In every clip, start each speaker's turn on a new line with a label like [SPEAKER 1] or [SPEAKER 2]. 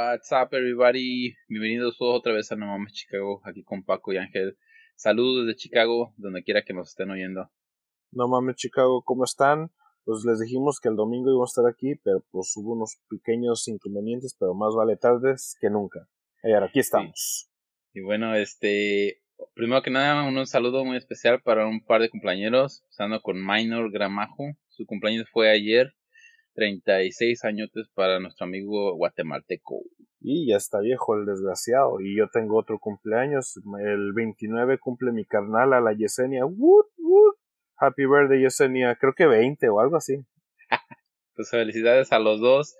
[SPEAKER 1] What's up, everybody? Bienvenidos todos otra vez a No Mames Chicago, aquí con Paco y Ángel. Saludos desde Chicago, donde quiera que nos estén oyendo.
[SPEAKER 2] No Mames Chicago, ¿cómo están? Pues les dijimos que el domingo íbamos a estar aquí, pero pues hubo unos pequeños inconvenientes, pero más vale tardes que nunca. Y ahora aquí estamos.
[SPEAKER 1] Y bueno, este, primero que nada, un saludo muy especial para un par de compañeros, empezando con Minor Gramajo. Su cumpleaños fue ayer, 36 añotes para nuestro amigo guatemalteco.
[SPEAKER 2] Y ya está viejo el desgraciado. Y yo tengo otro cumpleaños. El 29 cumple mi carnal a la Yesenia. Woot, woot. Happy birthday Yesenia. Creo que 20 o algo así.
[SPEAKER 1] pues felicidades a los dos.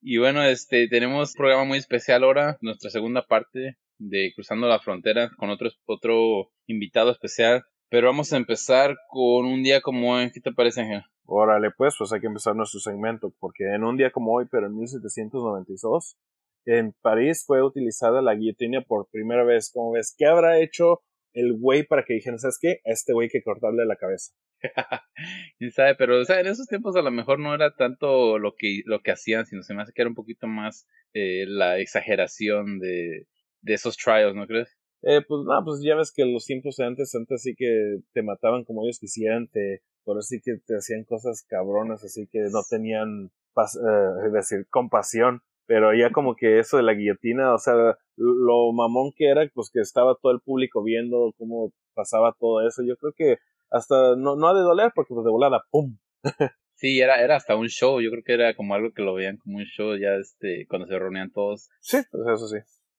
[SPEAKER 1] Y bueno, este tenemos un programa muy especial ahora, nuestra segunda parte de Cruzando la Frontera con otro, otro invitado especial. Pero vamos a empezar con un día como hoy. ¿Qué te parece, Ángel?
[SPEAKER 2] Órale, pues, pues hay que empezar nuestro segmento, porque en un día como hoy, pero en 1792, en París fue utilizada la guillotina por primera vez. ¿Cómo ves? ¿Qué habrá hecho el güey para que dijeran, ¿sabes qué? A este güey que cortarle la cabeza.
[SPEAKER 1] Quién sabe, pero o sea, en esos tiempos a lo mejor no era tanto lo que, lo que hacían, sino se me hace que era un poquito más eh, la exageración de, de esos trials, ¿no crees?
[SPEAKER 2] Eh, pues no, pues ya ves que los tiempos de antes, antes sí que te mataban como ellos quisieran, te, por así que te hacían cosas cabronas, así que no tenían, eh, es decir, compasión. Pero ya como que eso de la guillotina, o sea, lo mamón que era, pues que estaba todo el público viendo cómo pasaba todo eso. Yo creo que hasta no, no ha de doler porque pues de volada, ¡pum!
[SPEAKER 1] Sí, era, era hasta un show, yo creo que era como algo que lo veían como un show ya este, cuando se reunían todos.
[SPEAKER 2] Sí, pues eso sí.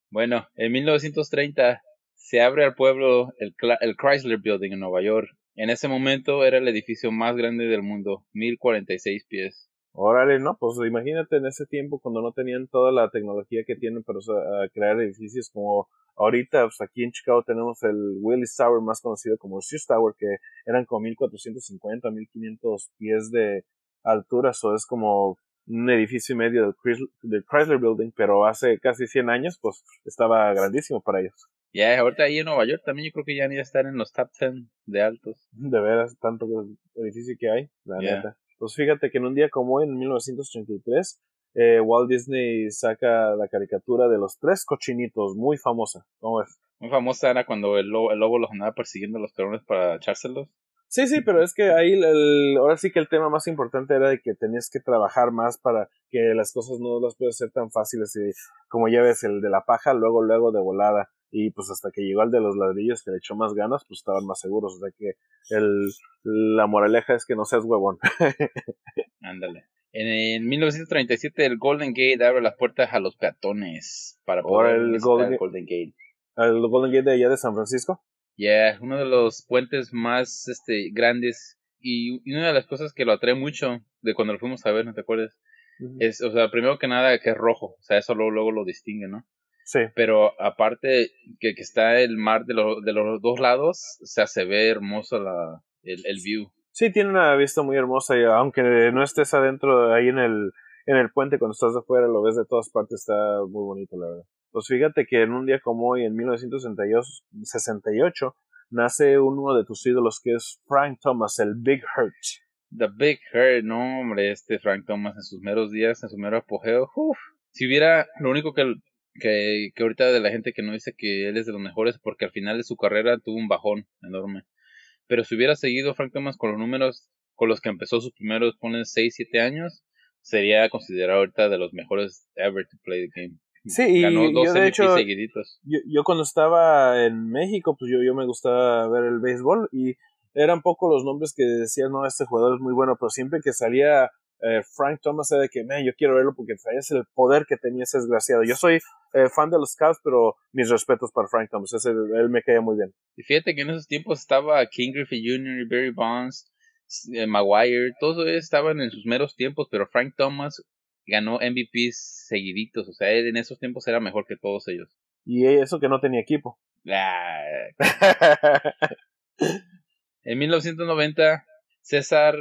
[SPEAKER 1] Bueno, en 1930 se abre al pueblo el, el Chrysler Building en Nueva York. En ese momento era el edificio más grande del mundo, 1046 pies.
[SPEAKER 2] Órale, no, pues imagínate en ese tiempo cuando no tenían toda la tecnología que tienen para crear edificios como ahorita, pues aquí en Chicago tenemos el Willis Tower más conocido como Sears Tower, que eran como 1450, 1500 pies de altura, eso es como un edificio y medio del Chrysler, Building, pero hace casi 100 años, pues estaba grandísimo para ellos.
[SPEAKER 1] Ya, ahorita ahí en Nueva York también yo creo que ya ni estar en los top 10 de altos.
[SPEAKER 2] De veras, tanto edificio que hay, la neta. Pues fíjate que en un día como hoy, en 1933, eh, Walt Disney saca la caricatura de los tres cochinitos, muy famosa. ¿Cómo es?
[SPEAKER 1] Muy famosa era cuando el lobo, el lobo los andaba persiguiendo a los perones para echárselos.
[SPEAKER 2] Sí, sí, pero es que ahí el, ahora sí que el tema más importante era de que tenías que trabajar más para que las cosas no las puedas hacer tan fáciles y como ya ves el de la paja luego luego de volada y pues hasta que llegó el de los ladrillos que le echó más ganas pues estaban más seguros. O sea que el la moraleja es que no seas huevón.
[SPEAKER 1] Ándale. En, 1937 el Golden Gate abre las puertas a los peatones para poder
[SPEAKER 2] el Golden, el Golden Gate. El Golden Gate de allá de San Francisco
[SPEAKER 1] Yeah, uno de los puentes más este, grandes y, una de las cosas que lo atrae mucho de cuando lo fuimos a ver, ¿no te acuerdas? Es, o sea, primero que nada que es rojo, o sea, eso luego, luego lo distingue, ¿no?
[SPEAKER 2] Sí.
[SPEAKER 1] Pero aparte que, que está el mar de, de los dos lados, o sea, se ve hermoso la, el, el view.
[SPEAKER 2] Sí, tiene una vista muy hermosa y aunque no estés adentro, ahí en el, en el puente, cuando estás afuera, lo ves de todas partes, está muy bonito, la verdad. Pues fíjate que en un día como hoy, en 1968, nace uno de tus ídolos que es Frank Thomas, el Big Hurt.
[SPEAKER 1] The Big Hurt, no, hombre, este Frank Thomas en sus meros días, en su mero apogeo. Uf, si hubiera, lo único que, que, que ahorita de la gente que no dice que él es de los mejores, porque al final de su carrera tuvo un bajón enorme. Pero si hubiera seguido Frank Thomas con los números con los que empezó sus primeros, ponen 6, 7 años, sería considerado ahorita de los mejores ever to play the game.
[SPEAKER 2] Sí, y yo de hecho, yo, yo, cuando estaba en México, pues yo, yo me gustaba ver el béisbol y eran pocos los nombres que decían, no, este jugador es muy bueno, pero siempre que salía eh, Frank Thomas era de que, man, yo quiero verlo porque traías el poder que tenía ese desgraciado. Yo soy eh, fan de los Cavs, pero mis respetos para Frank Thomas, ese, él me caía muy bien.
[SPEAKER 1] Y fíjate que en esos tiempos estaba King Griffey Jr. Barry Bonds, eh, Maguire, todos estaban en sus meros tiempos, pero Frank Thomas ganó MVPs seguiditos, o sea, él en esos tiempos era mejor que todos ellos.
[SPEAKER 2] Y eso que no tenía equipo.
[SPEAKER 1] en 1990, César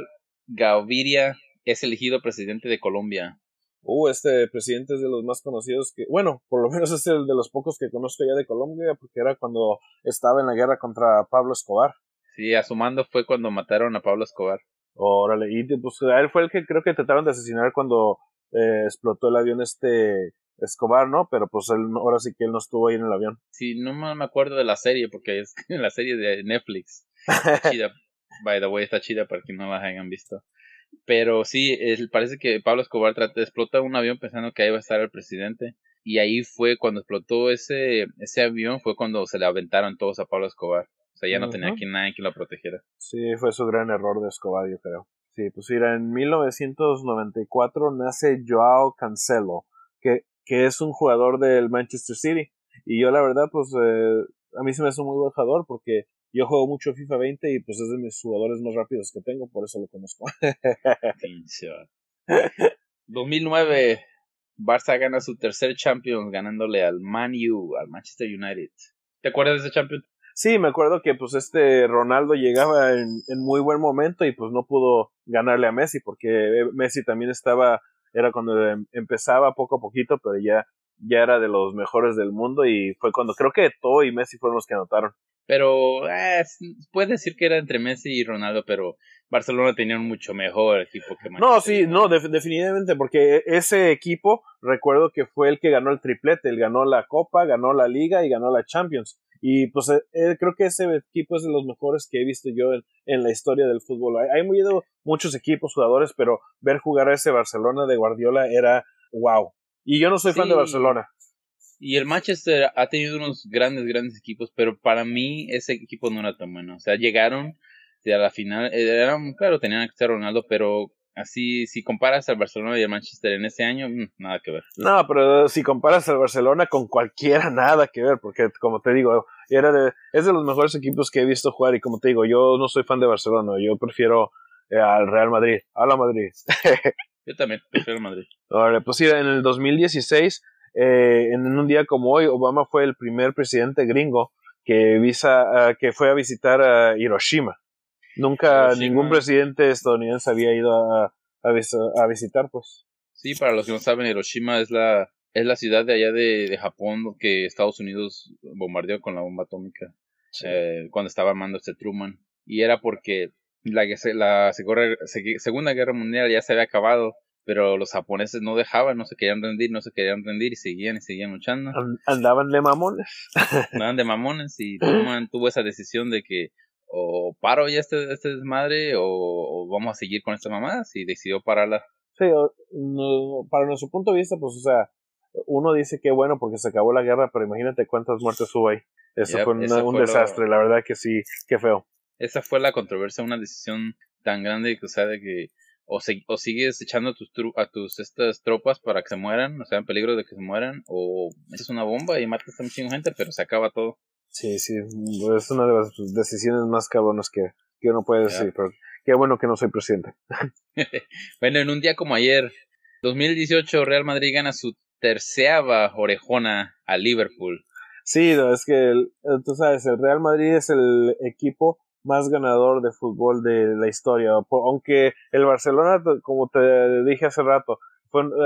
[SPEAKER 1] Gaviria es elegido presidente de Colombia.
[SPEAKER 2] Uh, este presidente es de los más conocidos que, bueno, por lo menos es el de los pocos que conozco ya de Colombia, porque era cuando estaba en la guerra contra Pablo Escobar.
[SPEAKER 1] Sí, a su mando fue cuando mataron a Pablo Escobar.
[SPEAKER 2] Órale, y pues él fue el que creo que trataron de asesinar cuando eh, explotó el avión este Escobar, ¿no? Pero pues él, ahora sí que él no estuvo ahí en el avión.
[SPEAKER 1] Sí, no me acuerdo de la serie porque es la serie de Netflix. chida. By the way, está chida para que no la hayan visto. Pero sí, parece que Pablo Escobar trata, explota un avión pensando que ahí va a estar el presidente. Y ahí fue cuando explotó ese, ese avión, fue cuando se le aventaron todos a Pablo Escobar. O sea, ya no tenía aquí nadie que lo protegiera.
[SPEAKER 2] Sí, fue su gran error de Escobar, yo creo. Sí, pues mira, en 1994 nace Joao Cancelo, que, que es un jugador del Manchester City. Y yo la verdad, pues eh, a mí se me hace un muy buen jugador porque yo juego mucho FIFA 20 y pues es de mis jugadores más rápidos que tengo, por eso lo conozco.
[SPEAKER 1] 2009, Barça gana su tercer Champions ganándole al Man U, al Manchester United. ¿Te acuerdas de ese Champions?
[SPEAKER 2] Sí, me acuerdo que pues este Ronaldo llegaba en, en muy buen momento y pues no pudo ganarle a Messi porque Messi también estaba, era cuando em, empezaba poco a poquito, pero ya, ya era de los mejores del mundo y fue cuando creo que Eto'o y Messi fueron los que anotaron.
[SPEAKER 1] Pero eh, puedes decir que era entre Messi y Ronaldo, pero Barcelona tenía un mucho mejor equipo que
[SPEAKER 2] Manchester. No, sí, no, definitivamente, porque ese equipo, recuerdo que fue el que ganó el triplete, él ganó la Copa, ganó la Liga y ganó la Champions. Y pues eh, eh, creo que ese equipo es de los mejores que he visto yo en, la historia del fútbol. Hay, hay muchos equipos, jugadores, pero ver jugar a ese Barcelona de Guardiola era wow. Y yo no soy fan de Barcelona.
[SPEAKER 1] Y el Manchester ha tenido unos grandes, grandes equipos, pero para mí ese equipo no era tan bueno. O sea, llegaron a la final, eran, claro, tenían que ser Ronaldo, pero así, si comparas al Barcelona y al Manchester en ese año, mm, nada que ver.
[SPEAKER 2] No, pero si comparas al Barcelona con cualquiera, nada que ver, porque como te digo, era de, es de los mejores equipos que he visto jugar y como te digo, yo no soy fan de Barcelona, yo prefiero eh, al Real Madrid, a la Madrid.
[SPEAKER 1] yo también prefiero Madrid.
[SPEAKER 2] Ahora, pues sí, en el 2016 eh, en un día como hoy, Obama fue el primer presidente gringo que, visa, que fue a visitar a Hiroshima. Nunca ningún presidente estadounidense había ido a, a, visitar, pues.
[SPEAKER 1] Sí, para los que no saben, Hiroshima es la, es la ciudad de allá de, de Japón que Estados Unidos bombardeó con la bomba atómica eh, cuando estaba armando este Truman. Y era porque la, la Segunda Guerra Mundial ya se había acabado pero los japoneses no dejaban, no se querían rendir, no se querían rendir y seguían y seguían luchando.
[SPEAKER 2] Andaban de mamones.
[SPEAKER 1] Andaban de mamones y Truman tuvo esa decisión de que o paro ya este, este desmadre o, vamos a seguir con esta mamada y decidió pararla.
[SPEAKER 2] Sí, no, para nuestro punto de vista, pues, o sea, uno dice que bueno porque se acabó la guerra, pero imagínate cuántas muertes hubo ahí. Eso fue, un desastre, la verdad que sí, qué feo.
[SPEAKER 1] Esa fue la controversia, una decisión tan grande que, o sea, de que o, o sigues echando a tus, a tus estas tropas para que se mueran, o sea, en peligro de que se mueran, o metes una bomba y matas a mucha gente, pero se acaba todo.
[SPEAKER 2] Sí, sí, es una de las decisiones más cabronas que, que uno puede decir, pero qué bueno que no soy presidente.
[SPEAKER 1] bueno, en un día como ayer, 2018, Real Madrid gana su terceava orejona a Liverpool.
[SPEAKER 2] Sí, es que tú sabes, el Real Madrid es el equipo más ganador de fútbol de la historia. Aunque el Barcelona, como te dije hace rato,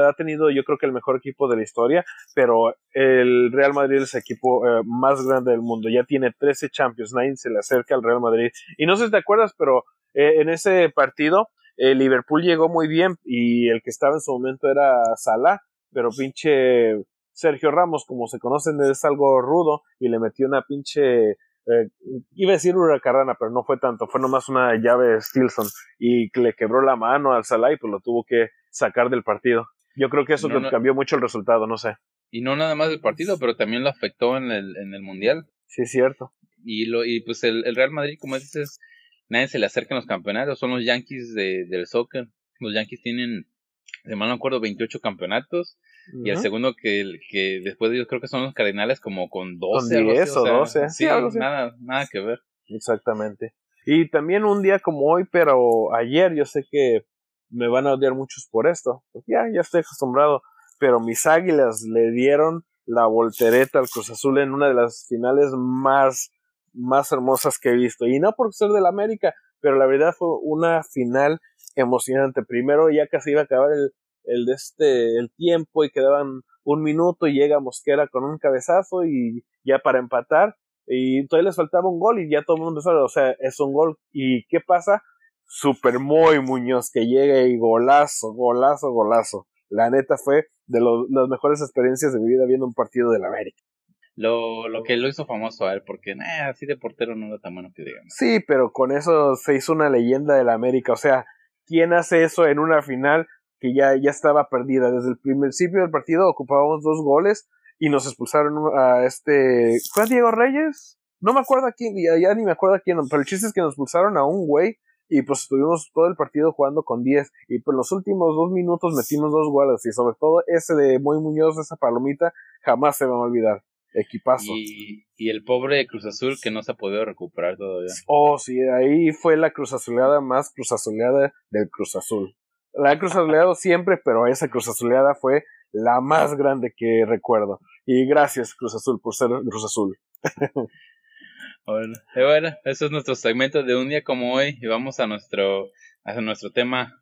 [SPEAKER 2] ha tenido yo creo que el mejor equipo de la historia, pero el Real Madrid es el equipo eh, más grande del mundo. Ya tiene 13 Champions, nadie se le acerca al Real Madrid. Y no sé si te acuerdas, pero eh, en ese partido el Liverpool llegó muy bien y el que estaba en su momento era Salah, pero pinche Sergio Ramos, como se conocen, es algo rudo y le metió una pinche eh, iba a decir huracarrana, pero no fue tanto, fue nomás una llave Stilson y le quebró la mano al Salah y pues lo tuvo que sacar del partido. Yo creo que eso cambió mucho el resultado, no sé.
[SPEAKER 1] Y no nada más del partido, pero también lo afectó en el, en el Mundial.
[SPEAKER 2] Sí, es cierto.
[SPEAKER 1] Y, lo, y pues el, el Real Madrid, como dices, nadie se le acerca en los campeonatos, son los Yankees de, del soccer. Los Yankees tienen, de mal no acuerdo, 28 campeonatos y el segundo que, que después de ellos creo que son los Cardinales como con 12.
[SPEAKER 2] Con 10 o, 12.
[SPEAKER 1] Sí, nada, nada que ver.
[SPEAKER 2] Exactamente. Y también un día como hoy, pero ayer yo sé que me van a odiar muchos por esto. Pues ya, ya estoy acostumbrado. Pero mis águilas le dieron la voltereta al Cruz Azul en una de las finales más, más hermosas que he visto. Y no por ser del América, pero la verdad fue una final emocionante. Primero ya casi iba a acabar el, el de este el tiempo y quedaban un minuto y llega Mosquera con un cabezazo y ya para empatar y todavía les faltaba un gol y ya todo el mundo sabe, o sea, es un gol y ¿qué pasa? Super muy Muñoz que llega y golazo, golazo, golazo.
[SPEAKER 3] la neta fue de las mejores experiencias de mi vida viendo un partido del América.
[SPEAKER 1] Lo, lo que lo hizo famoso a él, porque así de portero no era tan bueno que digamos.
[SPEAKER 3] Sí, pero con eso se hizo una leyenda del América. O sea, ¿quién hace eso en una final que ya, ya estaba perdida? Desde el principio del partido ocupábamos dos goles y nos expulsaron a este. ¿Fue Diego Reyes? No me acuerdo a quién, ya, ni me acuerdo a quién, pero el chiste es que nos expulsaron a un güey y pues estuvimos todo el partido jugando con 10 y pues los últimos dos minutos metimos dos goles y sobre todo ese de Muy Muñoz, esa palomita, jamás se me va a olvidar. Equipazo.
[SPEAKER 1] Y, y el pobre Cruz Azul que no se ha podido recuperar todavía.
[SPEAKER 3] Oh, sí, ahí fue la Cruz Azuleada más Cruz Azuleada del Cruz Azul. La he Cruz Azuleado siempre, pero esa Cruz Azuleada fue la más grande que recuerdo. Y gracias, Cruz Azul, por ser Cruz Azul.
[SPEAKER 1] bueno, y bueno, eso es nuestro segmento de un día como hoy. Y vamos a nuestro, a nuestro tema,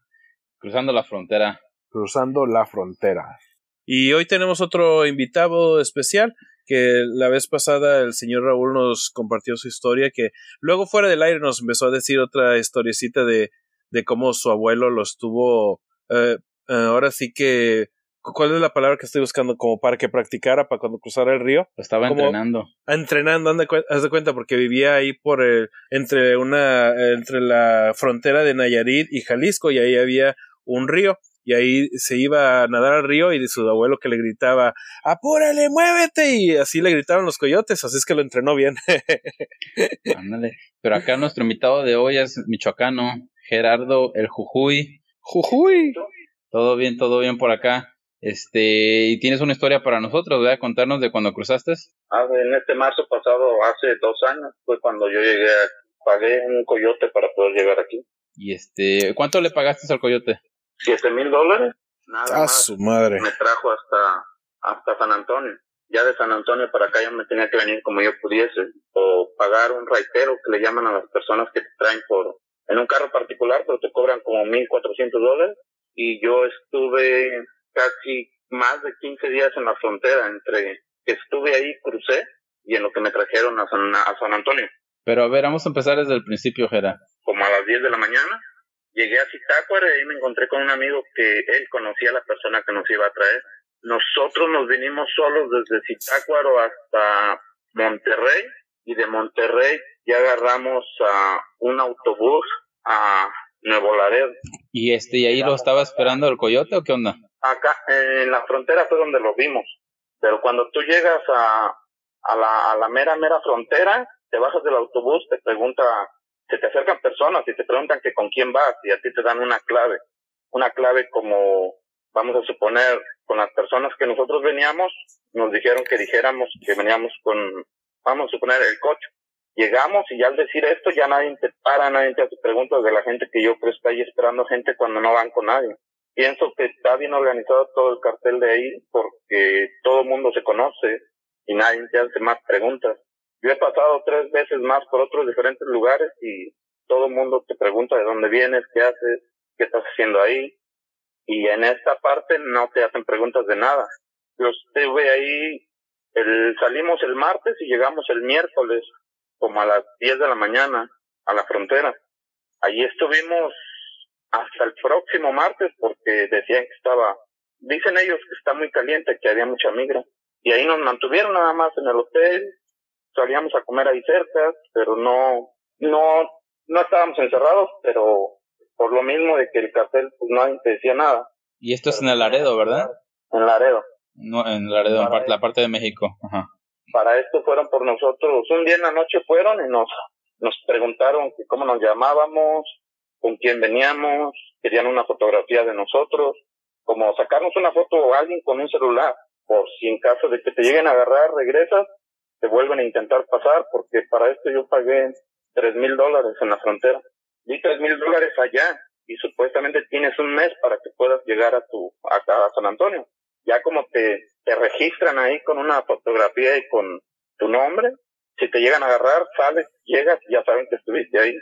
[SPEAKER 1] Cruzando la Frontera.
[SPEAKER 3] Cruzando la Frontera.
[SPEAKER 2] Y hoy tenemos otro invitado especial que la vez pasada el señor Raúl nos compartió su historia, que luego fuera del aire nos empezó a decir otra historiecita de, de cómo su abuelo lo estuvo, eh, ahora sí que, ¿cuál es la palabra que estoy buscando? Como para que practicara para cuando cruzara el río.
[SPEAKER 1] Lo estaba entrenando.
[SPEAKER 2] Entrenando, haz de cuenta, porque vivía ahí por el, entre una, entre la frontera de Nayarit y Jalisco y ahí había un río y ahí se iba a nadar al río y de su abuelo que le gritaba, apúrale, muévete, y así le gritaban los coyotes, así es que lo entrenó bien.
[SPEAKER 1] Ándale, pero acá nuestro invitado de hoy es michoacano, Gerardo el Jujuy.
[SPEAKER 2] Jujuy.
[SPEAKER 1] Todo bien, todo bien por acá. Este, y tienes una historia para nosotros, ¿verdad? Contarnos de cuando cruzaste.
[SPEAKER 4] Ah, en este marzo pasado, hace dos años, fue cuando yo llegué, pagué un coyote para poder llegar aquí.
[SPEAKER 1] Y este, ¿cuánto le pagaste al coyote?
[SPEAKER 4] Siete mil dólares. Nada
[SPEAKER 2] más. su madre.
[SPEAKER 4] Me trajo hasta, hasta San Antonio. Ya de San Antonio para acá yo me tenía que venir como yo pudiese. O pagar un raitero que le llaman a las personas que te traen por, en un carro particular, pero te cobran como mil cuatrocientos dólares. Y yo estuve casi más de 15 días en la frontera entre que estuve ahí, crucé, y en lo que me trajeron a San, a San Antonio.
[SPEAKER 1] Pero a ver, vamos a empezar desde el principio, Gera.
[SPEAKER 4] Como a las 10 de la mañana, Llegué a Zitácuaro y ahí me encontré con un amigo que él conocía a la persona que nos iba a traer. Nosotros nos vinimos solos desde Zitácuaro hasta Monterrey y de Monterrey ya agarramos a un autobús a Nuevo Laredo.
[SPEAKER 1] ¿Y este y ahí lo estaba esperando el coyote o qué onda?
[SPEAKER 4] Acá en la frontera fue donde lo vimos. Pero cuando tú llegas a, a, la, a la mera, mera frontera, te bajas del autobús, te pregunta se te acercan personas y te preguntan que con quién vas y a ti te dan una clave. Una clave como, vamos a suponer, con las personas que nosotros veníamos, nos dijeron que dijéramos que veníamos con, vamos a suponer, el coche. Llegamos y ya al decir esto ya nadie te para, nadie te hace preguntas de la gente que yo creo está ahí esperando gente cuando no van con nadie. Pienso que está bien organizado todo el cartel de ahí porque todo el mundo se conoce y nadie te hace más preguntas. Yo he pasado tres veces más por otros diferentes lugares y todo el mundo te pregunta de dónde vienes, qué haces, qué estás haciendo ahí. Y en esta parte no te hacen preguntas de nada. Yo estuve ahí, el, salimos el martes y llegamos el miércoles, como a las 10 de la mañana, a la frontera. Allí estuvimos hasta el próximo martes porque decían que estaba, dicen ellos que está muy caliente, que había mucha migra. Y ahí nos mantuvieron nada más en el hotel, salíamos a comer ahí cerca, pero no, no, no estábamos encerrados, pero por lo mismo de que el cartel pues no decía nada.
[SPEAKER 1] Y esto es en el Laredo, ¿verdad?
[SPEAKER 4] En Laredo.
[SPEAKER 1] No, en Laredo, en la parte de México. Ajá.
[SPEAKER 4] Para esto fueron por nosotros, un día en la noche fueron y nos, nos preguntaron que cómo nos llamábamos, con quién veníamos, querían una fotografía de nosotros, como sacarnos una foto o alguien con un celular, por si en caso de que te lleguen a agarrar, regresas te vuelven a intentar pasar porque para esto yo pagué tres mil dólares en la frontera. Di tres mil dólares allá y supuestamente tienes un mes para que puedas llegar a tu, a, San Antonio. Ya como te, te registran ahí con una fotografía y con tu nombre, si te llegan a agarrar, sales, llegas y ya saben que estuviste ahí.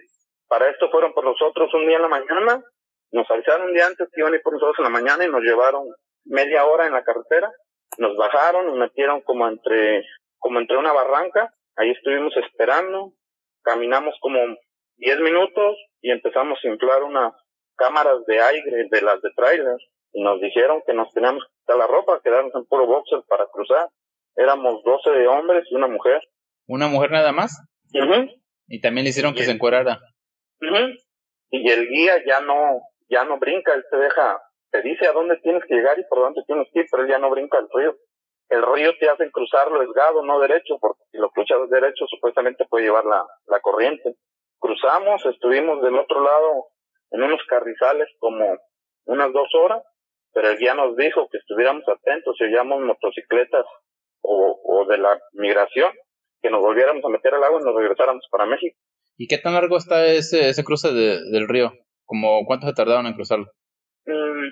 [SPEAKER 4] Para esto fueron por nosotros un día en la mañana, nos avisaron un día antes que iban a ir por nosotros en la mañana y nos llevaron media hora en la carretera, nos bajaron, nos metieron como entre como entre una barranca, ahí estuvimos esperando, caminamos como 10 minutos y empezamos a inflar unas cámaras de aire de las de trailer y nos dijeron que nos teníamos que quitar la ropa, quedarnos en puro boxer para cruzar. Éramos 12 hombres y una mujer.
[SPEAKER 1] ¿Una mujer nada más? Y también le hicieron que se encuerara.
[SPEAKER 4] Y el guía ya no, ya no brinca, él te deja, te dice a dónde tienes que llegar y por dónde tienes que ir, pero él ya no brinca el río. El río te hacen cruzarlo esgado, no derecho, porque si lo cruzas derecho supuestamente puede llevar la, la corriente. Cruzamos, estuvimos del otro lado en unos carrizales como unas dos horas, pero el guía nos dijo que estuviéramos atentos si oíamos motocicletas o, o de la migración, que nos volviéramos a meter al agua y nos regresáramos para México.
[SPEAKER 1] ¿Y qué tan largo está ese, ese cruce de- del río? Como ¿Cuánto se tardaron en cruzarlo?
[SPEAKER 4] Mm,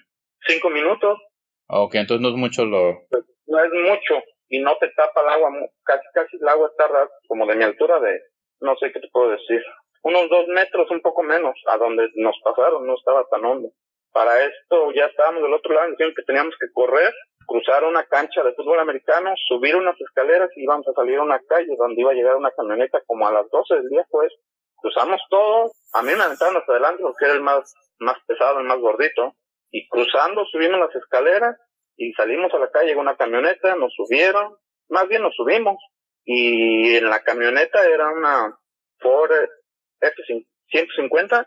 [SPEAKER 4] cinco minutos,
[SPEAKER 1] Ok, entonces no es mucho lo...
[SPEAKER 4] no es mucho y no te tapa el agua, casi casi el agua está como de mi altura de, no sé qué te puedo decir, unos dos metros, un poco menos, a donde nos pasaron, no estaba tan hondo. Para esto ya estábamos del otro lado, dijeron que teníamos que correr, cruzar una cancha de fútbol americano, subir unas escaleras y íbamos a salir a una calle donde iba a llegar una camioneta como a las 12 del día, pues cruzamos todo, a mí me aventaron hasta adelante porque era el más, más pesado, el más gordito, y cruzando subimos las escaleras y salimos a la calle, llegó una camioneta, nos subieron, más bien nos subimos, y en la camioneta era una Ford F-150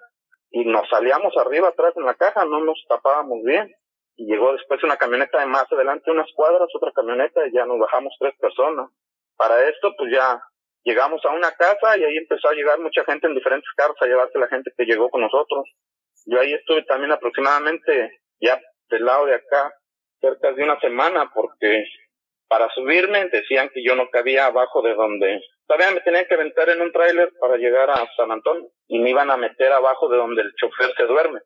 [SPEAKER 4] y nos salíamos arriba atrás en la caja, no nos tapábamos bien. Y llegó después una camioneta de más adelante, unas cuadras, otra camioneta y ya nos bajamos tres personas. Para esto, pues ya llegamos a una casa y ahí empezó a llegar mucha gente en diferentes carros a llevarse la gente que llegó con nosotros. Yo ahí estuve también aproximadamente ya del lado de acá, cerca de una semana, porque para subirme decían que yo no cabía abajo de donde todavía me tenían que aventar en un tráiler para llegar a San Antonio y me iban a meter abajo de donde el chofer se duerme,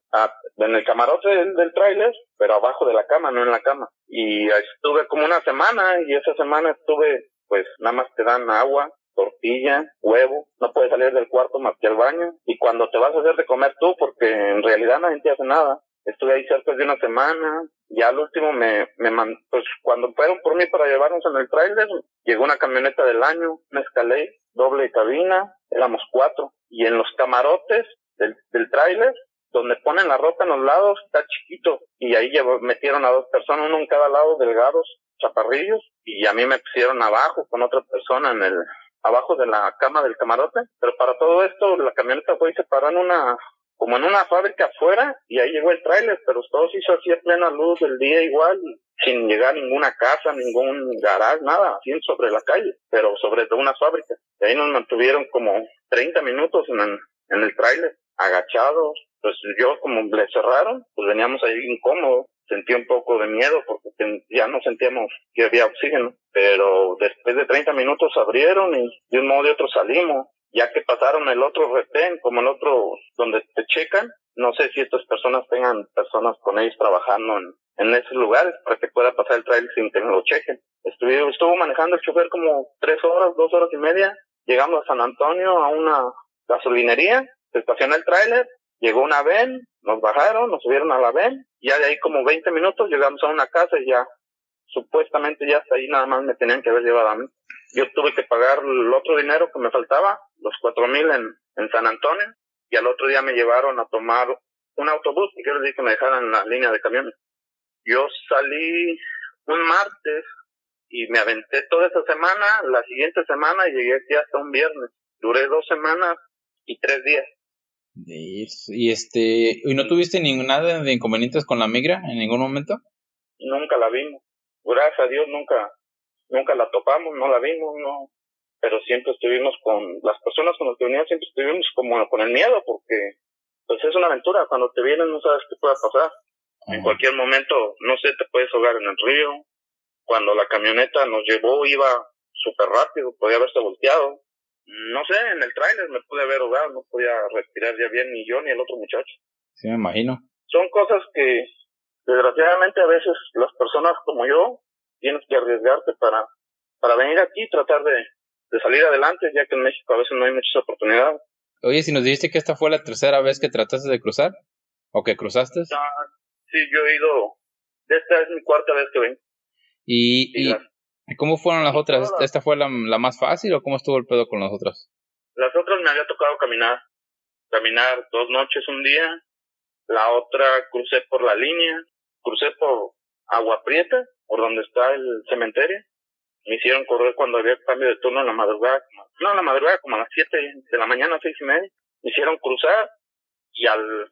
[SPEAKER 4] en el camarote del, del tráiler, pero abajo de la cama, no en la cama. Y estuve como una semana y esa semana estuve, pues nada más te dan agua, tortilla, huevo, no puedes salir del cuarto más que al baño y cuando te vas a hacer de comer tú, porque en realidad nadie te hace nada. Estuve ahí cerca de una semana, ya al último me, me man- pues cuando fueron por mí para llevarnos en el tráiler, llegó una camioneta del año, una Escalade, doble cabina, éramos cuatro, y en los camarotes del, del tráiler, donde ponen la ropa en los lados, está chiquito, y ahí llevó- metieron a dos personas, uno en cada lado, delgados, chaparrillos, y a mí me pusieron abajo con otra persona en el, abajo de la cama del camarote, pero para todo esto la camioneta fue y se paró en una, como en una fábrica afuera, y ahí llegó el tráiler, pero todo se hizo así a plena luz del día igual, sin llegar a ninguna casa, ningún garage, nada, así sobre la calle, pero sobre una fábrica. Y ahí nos mantuvieron como 30 minutos en el, tráiler, agachados, pues yo como le cerraron, pues veníamos ahí incómodos, sentí un poco de miedo porque ya no sentíamos que había oxígeno, pero después de 30 minutos abrieron y de un modo de otro salimos, ya que pasaron el otro retén, como el otro donde te checan, no sé si estas personas tengan personas con ellos trabajando en, en esos lugares para que pueda pasar el trailer sin que me lo chequen. Estuvo, estuvo manejando el chofer como tres horas, dos horas y media, llegamos a San Antonio a una gasolinería, se estacionó el tráiler, llegó una ven, nos bajaron, nos subieron a la ven, ya de ahí como 20 minutos llegamos a una casa y ya supuestamente ya hasta ahí nada más me tenían que haber llevado a mí. Yo tuve que pagar el otro dinero que me faltaba, los cuatro mil en, en San Antonio, y al otro día me llevaron a tomar un autobús y yo les dije que me dejaran en la línea de camiones. Yo salí un martes y me aventé toda esa semana, la siguiente semana y llegué aquí hasta un viernes. Duré dos semanas y tres días.
[SPEAKER 1] Y este, ¿y no tuviste ninguna de inconvenientes con la migra en ningún momento?
[SPEAKER 4] Nunca la vimos. Gracias a Dios nunca, nunca la topamos, no la vimos, no. Pero siempre estuvimos con, las personas con las que venían siempre estuvimos como con el miedo porque, pues es una aventura. Cuando te vienen no sabes qué pueda pasar. En cualquier momento, no sé, te puedes ahogar en el río. Cuando la camioneta nos llevó iba súper rápido, podía haberse volteado. No sé, en el tráiler me pude haber ahogado, no podía respirar ya bien ni yo ni el otro muchacho.
[SPEAKER 1] Sí, me imagino.
[SPEAKER 4] Son cosas que, desgraciadamente, a veces las personas como yo tienes que arriesgarte para, para venir aquí y tratar de, de salir adelante, ya que en México a veces no hay muchas oportunidades.
[SPEAKER 1] Oye, si nos dijiste que esta fue la tercera vez que trataste de cruzar, o que cruzaste,
[SPEAKER 4] Ah, sí, yo he ido, esta es mi cuarta vez que vengo.
[SPEAKER 1] y,
[SPEAKER 4] Y
[SPEAKER 1] y
[SPEAKER 4] las,
[SPEAKER 1] ¿cómo fueron las otras? ¿Esta fue la, la más fácil o cómo estuvo el pedo con las otras?
[SPEAKER 4] las otras me había tocado caminar, caminar dos noches un día, la otra crucé por la línea, crucé por Agua Prieta, por donde está el cementerio. Me hicieron correr cuando había cambio de turno en la madrugada, no en la madrugada, como a las 7 de la mañana, seis y media. Me hicieron cruzar y al,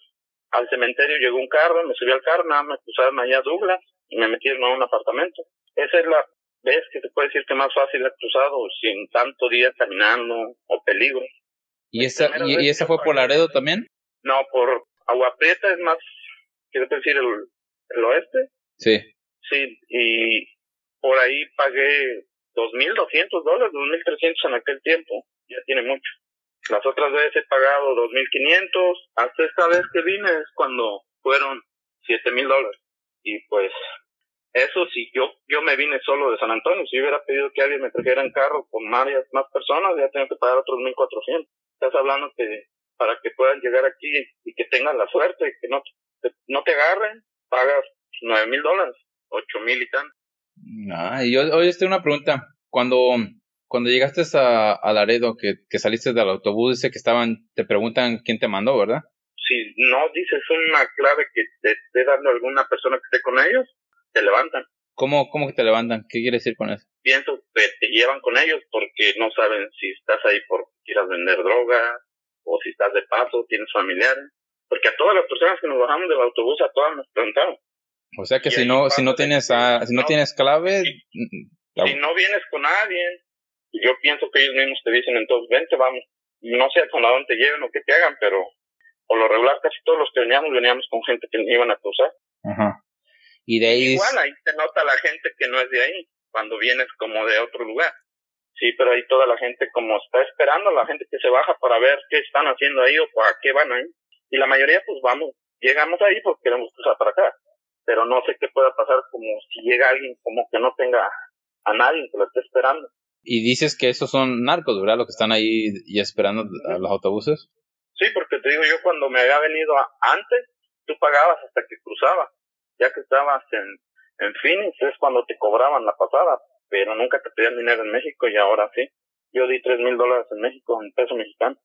[SPEAKER 4] al cementerio llegó un carro, me subí al carro, nada me cruzaron allá a Douglas y me metieron a un apartamento. Esa es la vez que se puede decir que más fácil he cruzado sin tanto día caminando o peligro.
[SPEAKER 1] ¿Y esa, y, esa fue por Laredo también?
[SPEAKER 4] No, por Agua Prieta es más, quiero decir, el, el oeste.
[SPEAKER 1] Sí.
[SPEAKER 4] Sí, y por ahí pagué 2.200 dólares, 2.300 en aquel tiempo, ya tiene mucho. Las otras veces he pagado 2.500, hasta esta vez que vine es cuando fueron 7.000 dólares. Y pues eso sí, yo yo me vine solo de San Antonio, si hubiera pedido que alguien me trajera en carro con varias más personas, ya tengo que pagar otros 1.400. Estás hablando que para que puedan llegar aquí y que tengan la suerte y que no te, no te agarren, pagas 9.000 dólares, 8.000 y tanto.
[SPEAKER 1] Ah, y yo, oye, tengo una pregunta. Cuando, cuando llegaste a, a Laredo, que, que saliste del autobús, dice que estaban, te preguntan quién te mandó, ¿verdad?
[SPEAKER 4] Si no dices una clave que te esté dando alguna persona que esté con ellos, te levantan.
[SPEAKER 1] ¿Cómo, ¿Cómo que te levantan? ¿Qué quiere decir con eso?
[SPEAKER 4] Pienso que te llevan con ellos porque no saben si estás ahí porque quieras vender droga o si estás de paso, tienes familiares. Porque a todas las personas que nos bajamos del autobús, a todas nos preguntaron.
[SPEAKER 1] O sea que si no, si no tienes, a, si no, tienes clave...
[SPEAKER 4] Si, no vienes con alguien, yo pienso que ellos mismos te dicen, entonces vente, vamos. No sé con a dónde te lleven o qué te hagan, pero por lo regular casi todos los que veníamos, veníamos con gente que iban a cruzar.
[SPEAKER 1] Ajá. Y de ahí...
[SPEAKER 4] Igual ahí se nota la gente que no es de ahí, cuando vienes como de otro lugar. Sí, pero ahí toda la gente como está esperando, la gente que se baja para ver qué están haciendo ahí o para qué van ahí. Y la mayoría pues vamos, llegamos ahí porque queremos cruzar para acá. Pero no sé qué pueda pasar como si llega alguien como que no tenga a nadie que lo esté esperando.
[SPEAKER 1] Y dices que esos son narcos, ¿verdad? Los que están ahí y esperando a los autobuses.
[SPEAKER 4] Sí, porque te digo, yo cuando me había venido antes, tú pagabas hasta que cruzaba ya que estabas en, en Phoenix es cuando te cobraban la pasada, pero nunca te pedían dinero en México y ahora sí. Yo di tres mil dólares en México en peso mexicano.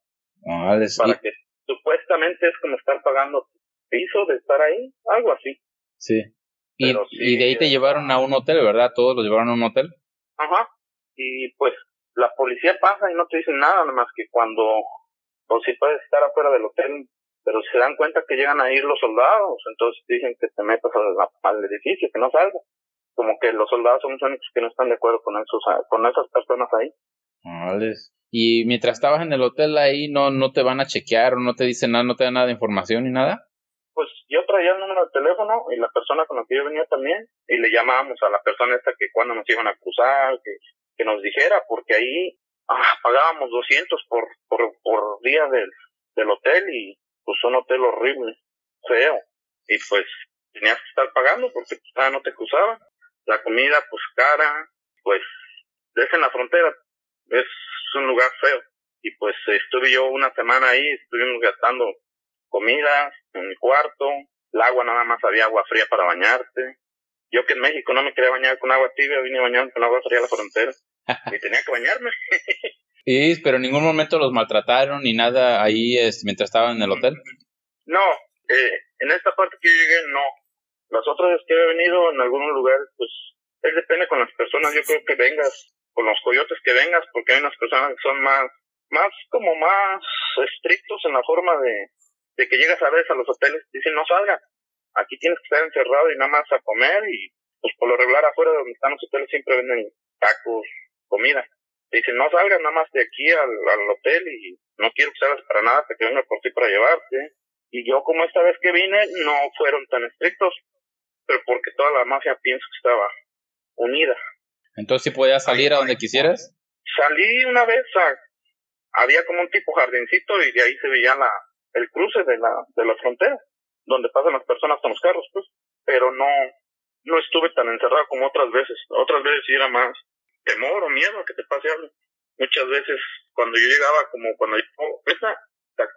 [SPEAKER 1] Ah,
[SPEAKER 4] para que supuestamente es como estar pagando piso de estar ahí, algo así.
[SPEAKER 1] Sí. Y, y de ahí te llevaron a un hotel, ¿verdad? Todos los llevaron a un hotel.
[SPEAKER 4] Ajá. Y pues la policía pasa y no te dicen nada, nada más que cuando, o si puedes estar afuera del hotel pero se dan cuenta que llegan a ir los soldados, entonces dicen que te metas al, edificio, que no salga. Como que los soldados son los únicos que no están de acuerdo con esos, con esas personas ahí.
[SPEAKER 1] Vale. Y mientras estabas en el hotel ahí, ¿no, no te van a chequear o no te dicen nada, no te dan nada de información ni nada?
[SPEAKER 4] Pues yo traía el número de teléfono y la persona con la que yo venía también, y le llamábamos a la persona esta que cuando nos iban a cruzar, que, que nos dijera, porque ahí ah, pagábamos 200 por, por, por día del, del hotel y pues un hotel horrible, feo, y pues tenías que estar pagando porque pues, no te cruzaban. La comida, pues cara, pues es en la frontera, es un lugar feo. Y pues estuve yo una semana ahí, estuvimos gastando comida en mi cuarto, el agua nada más había agua fría para bañarte. Yo que en México no me quería bañar con agua tibia, vine a bañarme con agua fría a la frontera. y tenía que bañarme.
[SPEAKER 1] Y, pero en ningún momento los maltrataron ni nada ahí es, mientras estaban en el hotel.
[SPEAKER 4] No, eh, en esta parte que yo llegué, no. Las otras veces que he venido en algunos lugares, pues, él depende con las personas. Yo creo que vengas, con los coyotes que vengas, porque hay unas personas que son más, más, como más estrictos en la forma de, de que llegas a veces a los hoteles, dicen no salgan. Aquí tienes que estar encerrado y nada más a comer y, pues, por lo regular afuera de donde están los hoteles siempre venden tacos, comida dicen, no salgas nada más de aquí al, al hotel y no quiero que salgas para nada, que venga por ti para llevarte. Y yo como esta vez que vine no fueron tan estrictos, pero porque toda la mafia pienso que estaba unida.
[SPEAKER 1] Entonces, ¿sí podías salir a donde quisieras?
[SPEAKER 4] Salí una vez, había como un tipo jardincito y de ahí se veía la, el cruce de la, de la frontera, donde pasan las personas con los carros, pues, pero no, no estuve tan encerrado como otras veces. Otras veces sí era más, temor o miedo a que te pase algo. Muchas veces cuando yo llegaba, como cuando yo, esa,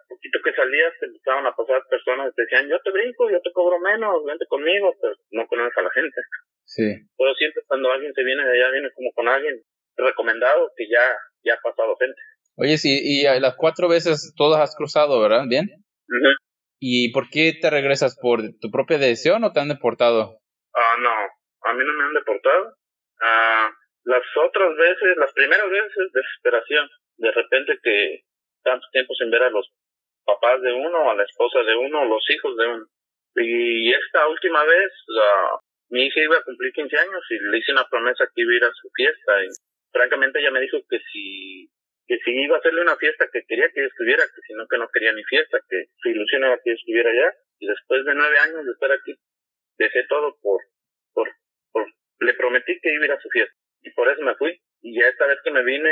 [SPEAKER 4] poquito que salías, te empezaban a pasar personas, te decían, yo te brinco, yo te cobro menos, vente conmigo, pero no conoces a la gente.
[SPEAKER 1] Sí.
[SPEAKER 4] Pero siempre cuando alguien se viene de allá, viene como con alguien recomendado que ya, ya ha pasado gente.
[SPEAKER 1] Oye, sí, y las cuatro veces todas has cruzado, ¿verdad? ¿Bien? ¿Y por qué te regresas? ¿Por tu propia decisión o te han deportado?
[SPEAKER 4] Ah, no, a mí no me han deportado. Ah, las otras veces, las primeras veces, desesperación. De repente que tanto tiempo sin ver a los papás de uno, a la esposa de uno, los hijos de uno. Y esta última vez, la, mi hija iba a cumplir 15 años y le hice una promesa que iba a ir a su fiesta. Y francamente ella me dijo que si, que si iba a hacerle una fiesta, que quería que yo estuviera, que si no, que no quería ni fiesta, que su ilusión era que yo estuviera allá. Y después de nueve años de estar aquí, dejé todo por, por, por, le prometí que iba a ir a su fiesta. Y por eso me fui. Y ya esta vez que me vine,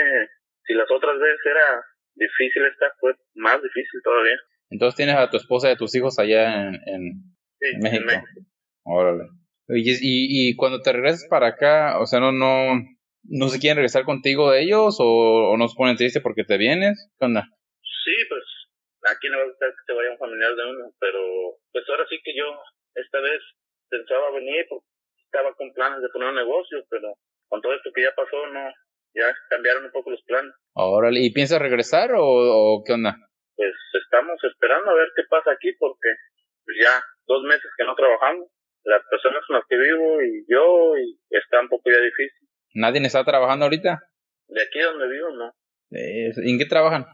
[SPEAKER 4] si las otras veces era difícil esta, fue más difícil todavía.
[SPEAKER 1] Entonces tienes a tu esposa y a tus hijos allá en, en, México. Órale. Y, y, cuando te regresas para acá, o sea, no, no, no se quieren regresar contigo ellos o, o no se ponen triste porque te vienes. ¿Qué onda?
[SPEAKER 4] Sí, pues aquí no va a gustar que te vaya un familiar de uno, pero pues ahora sí que yo esta vez pensaba venir porque estaba con planes de poner un negocio, pero con todo esto que ya pasó, no, ya cambiaron un poco los planes.
[SPEAKER 1] Órale, ¿y piensas regresar o, o qué onda?
[SPEAKER 4] Pues estamos esperando a ver qué pasa aquí porque pues ya dos meses que no trabajamos, las personas con las que vivo y yo, y está un poco ya difícil.
[SPEAKER 1] ¿Nadie está trabajando ahorita?
[SPEAKER 4] De aquí donde vivo, no.
[SPEAKER 1] Eh, ¿En qué trabajan?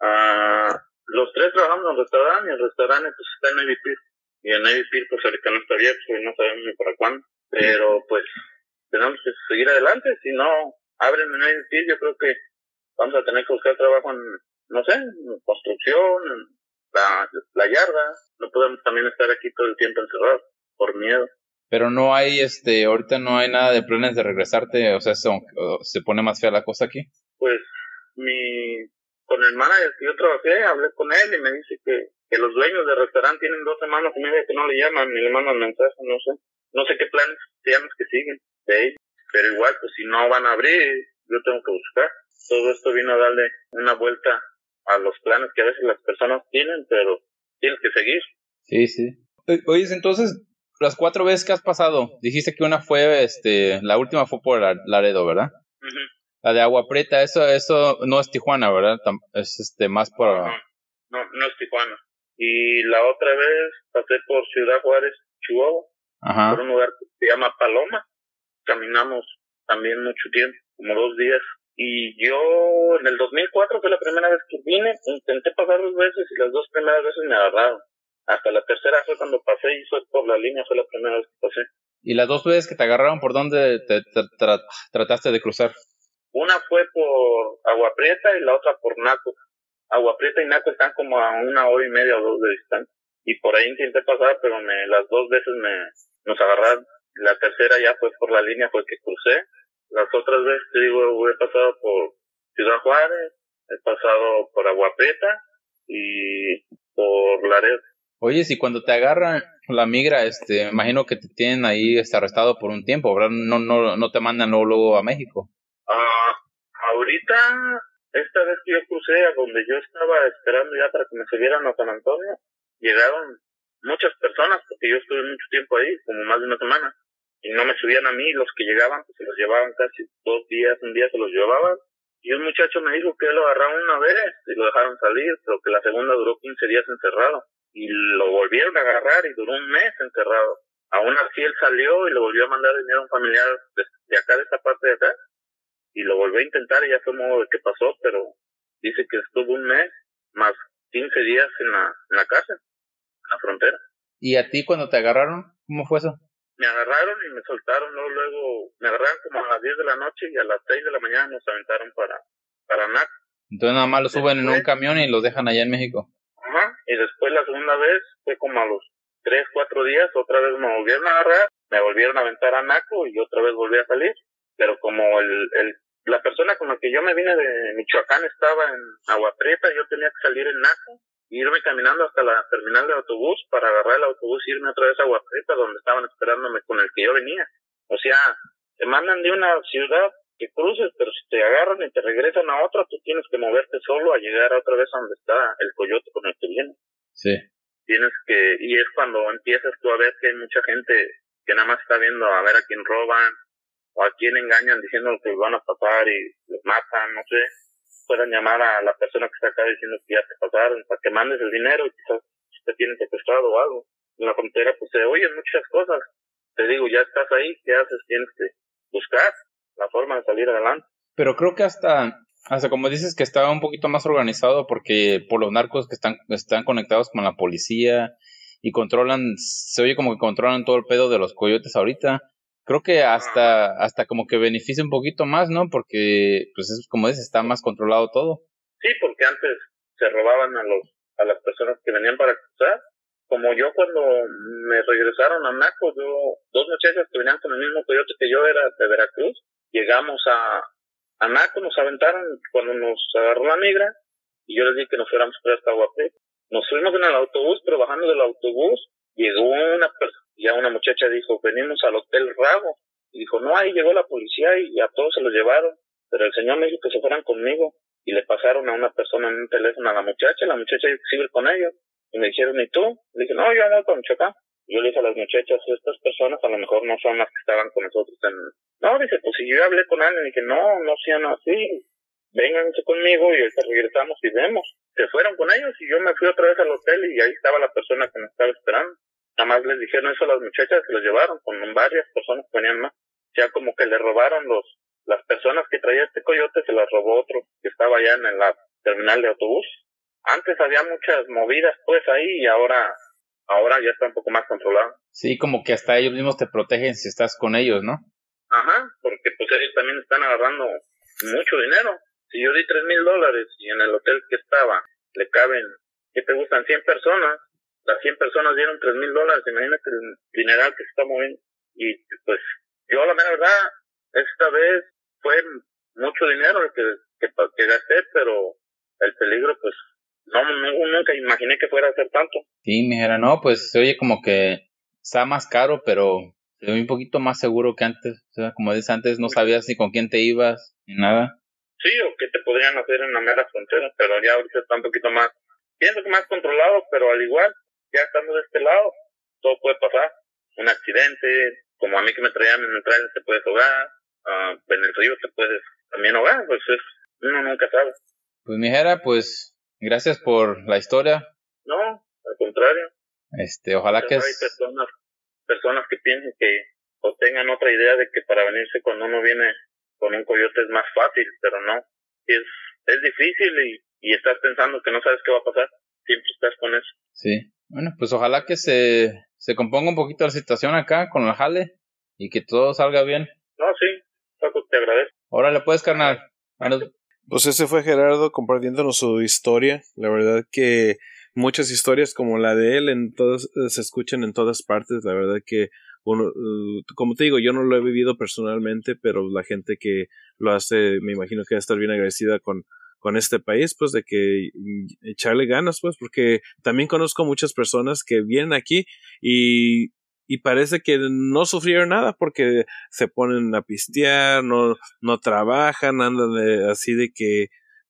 [SPEAKER 4] Ah, los tres trabajamos en el restaurante y el restaurante pues está en Navy Pier. Y en Navy Pier pues ahorita no está abierto y no sabemos ni para cuándo. Pero pues tenemos que seguir adelante, si no abren en Navy Pier yo creo que vamos a tener que buscar trabajo en, no sé, en construcción, en la, la yarda. No podemos también estar aquí todo el tiempo encerrados por miedo.
[SPEAKER 1] Pero no hay, este, ahorita no hay nada de planes de regresarte, o sea, se, se pone más fea la cosa aquí.
[SPEAKER 4] Pues mi, con el manager que yo trabajé, hablé con él y me dice que, que los dueños del restaurante tienen dos semanas y media que no le llaman ni le mandan mensajes, no sé. No sé qué planes sean que siguen de Pero igual, pues si no van a abrir, yo tengo que buscar. Todo esto vino a darle una vuelta a los planes que a veces las personas tienen, pero tienes que seguir.
[SPEAKER 1] Sí, sí. Oye, entonces, las cuatro veces que has pasado, dijiste que una fue, este, la última fue por Laredo, ¿verdad? La de Agua Prieta, eso, eso no es Tijuana, ¿verdad? Es este, más por...
[SPEAKER 4] No, no, es Tijuana. Y la otra vez pasé por Ciudad Juárez, Chihuahua, por un lugar que se llama Paloma. Caminamos también mucho tiempo, como dos días. Y yo en el 2004 fue la primera vez que vine, intenté pasar dos veces y las dos primeras veces me agarraron. Hasta la tercera fue cuando pasé y fue por la línea, fue la primera vez que pasé.
[SPEAKER 1] ¿Y las dos veces que te agarraron, por dónde te, trataste de cruzar?
[SPEAKER 4] Una fue por Agua Prieta y la otra por Naco. Agua Prieta y Naco están como a una hora y media o dos de distancia. Y por ahí intenté pasar, pero me, las dos veces me, nos agarraron. La tercera ya fue por la línea, fue que crucé. Las otras veces, te digo, he pasado por Ciudad Juárez, he pasado por Agua Prieta y por Laredo.
[SPEAKER 1] Oye, si cuando te agarran la migra, este, imagino que te tienen ahí este, arrestado por un tiempo. No, no, no te mandan luego, a México.
[SPEAKER 4] Ah, ahorita, esta vez que yo crucé a donde yo estaba esperando ya para que me subieran a San Antonio, llegaron muchas personas, porque yo estuve mucho tiempo ahí, como más de una semana, y no me subían a mí, los que llegaban, pues se los llevaban casi dos días, un día se los llevaban, y un muchacho me dijo que lo agarraron una vez y lo dejaron salir, pero que la segunda duró 15 días encerrado y lo volvieron a agarrar y duró un mes encerrado. Aún así él salió y le volvió a mandar dinero a un familiar de, acá, de esta parte de acá, y lo volvió a intentar y ya fue modo de que pasó, pero dice que estuvo un mes más 15 días en la, en la cárcel, en la frontera.
[SPEAKER 1] ¿Y a ti cuando te agarraron? ¿Cómo fue eso?
[SPEAKER 4] Me agarraron y me soltaron, luego, luego me agarraron como a las 10 de la noche y a las 6 de la mañana nos aventaron para, para NAC.
[SPEAKER 1] Entonces nada más lo suben en un camión y lo dejan allá en México.
[SPEAKER 4] Y después la segunda vez fue como a los tres, cuatro días, otra vez me volvieron a agarrar, me volvieron a aventar a Naco y otra vez volví a salir. Pero como el, el, la persona con la que yo me vine de Michoacán estaba en Agua Prieta, yo tenía que salir en Naco e irme caminando hasta la terminal de autobús para agarrar el autobús y irme otra vez a Agua Prieta donde estaban esperándome con el que yo venía. O sea, te mandan de una ciudad que cruces, pero si te agarran y te regresan a otra, tú tienes que moverte solo a llegar otra vez a donde está el coyote con el que viene.
[SPEAKER 1] Sí.
[SPEAKER 4] Tienes que, y es cuando empiezas tú a ver que hay mucha gente que nada más está viendo a ver a quién roban o a quién engañan diciendo que van a pasar y los matan, no sé. Puedan llamar a la persona que está acá diciendo que ya te pasaron para que mandes el dinero y quizás te tienen secuestrado o algo. En la frontera pues se oyen muchas cosas. Te digo, ya estás ahí, ¿qué haces? Tienes que buscar la forma de salir adelante.
[SPEAKER 1] Pero creo que hasta, hasta como dices que está un poquito más organizado porque por los narcos que están, están conectados con la policía y controlan, se oye como que controlan todo el pedo de los coyotes ahorita. Creo que hasta, hasta como que beneficia un poquito más, ¿no? Porque, pues es como dices, está más controlado todo.
[SPEAKER 4] Sí, porque antes se robaban a los, a las personas que venían para cruzar. Como yo cuando me regresaron a Naco, yo, dos muchachas que venían con el mismo coyote que yo era de Veracruz, llegamos a, a Naco, nos aventaron cuando nos agarró la migra, y yo les dije que nos fuéramos para esta Guapé. Nos fuimos en el autobús, pero bajando del autobús, llegó una persona, ya una muchacha dijo, venimos al Hotel Rago. Y dijo, no, ahí llegó la policía y a todos se los llevaron. Pero el señor me dijo que se fueran conmigo. Y le pasaron a una persona en un teléfono a la muchacha. La muchacha que con ellos. Y me dijeron, ¿y tú? Le dije, no, yo ando con Michoacán. Yo le dije a las muchachas, estas personas a lo mejor no son las que estaban con nosotros en... No, dice, pues si yo hablé con alguien, dije, no, no sean así. Vénganse conmigo y regresamos y vemos. Se fueron con ellos y yo me fui otra vez al hotel y ahí estaba la persona que me estaba esperando. Nada más les dijeron eso a las muchachas que los llevaron con varias personas que venían más. Ya como que le robaron los, las personas que traía este coyote, se las robó otro que estaba allá en la terminal de autobús. Antes había muchas movidas pues ahí y ahora ahora ya está un poco más controlado.
[SPEAKER 1] Sí, como que hasta ellos mismos te protegen si estás con ellos, ¿no?
[SPEAKER 4] Ajá, porque pues ellos también están agarrando mucho dinero. Si yo di tres mil dólares y en el hotel que estaba le caben, ¿qué te gustan? 100 personas, las 100 personas dieron tres mil dólares, imagínate el dineral que se está moviendo. Y pues yo la verdad, esta vez fue mucho dinero el que, que, que gasté, pero el peligro pues no, nunca imaginé que fuera a ser tanto.
[SPEAKER 1] Sí, me dijera, no, pues se oye como que está más caro, pero se ve un poquito más seguro que antes. O sea, como dices antes, no sabías ni con quién te ibas, ni nada.
[SPEAKER 4] Sí, o qué te podrían hacer en la mera frontera, pero ya ahorita está un poquito más, pienso que más controlado, pero al igual, ya estando de este lado, todo puede pasar. Un accidente, como a mí que me traían en el trailer, te puedes ahogar, uh, en el río te puedes también ahogar, pues es, uno nunca sabe.
[SPEAKER 1] Pues mijera, pues Gracias por la historia.
[SPEAKER 4] No, al contrario.
[SPEAKER 1] Este, ojalá que...
[SPEAKER 4] Hay personas, personas que piensen que o tengan otra idea de que para venirse cuando uno viene con un coyote es más fácil, pero no. Es, es difícil y, y estás pensando que no sabes qué va a pasar. Siempre estás con eso.
[SPEAKER 1] Sí. Bueno, pues ojalá que se, se componga un poquito la situación acá con la jale y que todo salga bien.
[SPEAKER 4] No, sí. Paco, te agradezco.
[SPEAKER 1] Órale, pues, carnal.
[SPEAKER 2] Pues ese fue Gerardo compartiéndonos su historia. La verdad que muchas historias como la de él en todas, se escuchan en todas partes. La verdad que uno, uh, como te digo, yo no lo he vivido personalmente, pero la gente que lo hace, me imagino que va a estar bien agradecida con, con este país, pues de que mm, echarle ganas, pues, porque también conozco muchas personas que vienen aquí y y parece que no sufrieron nada porque se ponen a pistear, no, no trabajan, andan así de que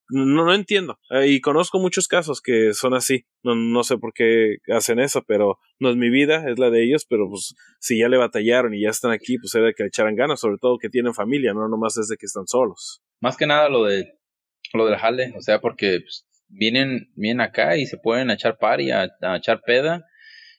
[SPEAKER 2] no, no entiendo. Eh, y conozco muchos casos que son así. No, no sé por qué hacen eso, pero no es mi vida, es la de ellos, pero pues si ya le batallaron y ya están aquí, pues era que le echaran ganas, sobre todo que tienen familia, no nomás es de que están solos.
[SPEAKER 1] Más que nada lo de lo del jale, o sea, porque pues, vienen, vienen acá y se pueden echar party, a, a echar peda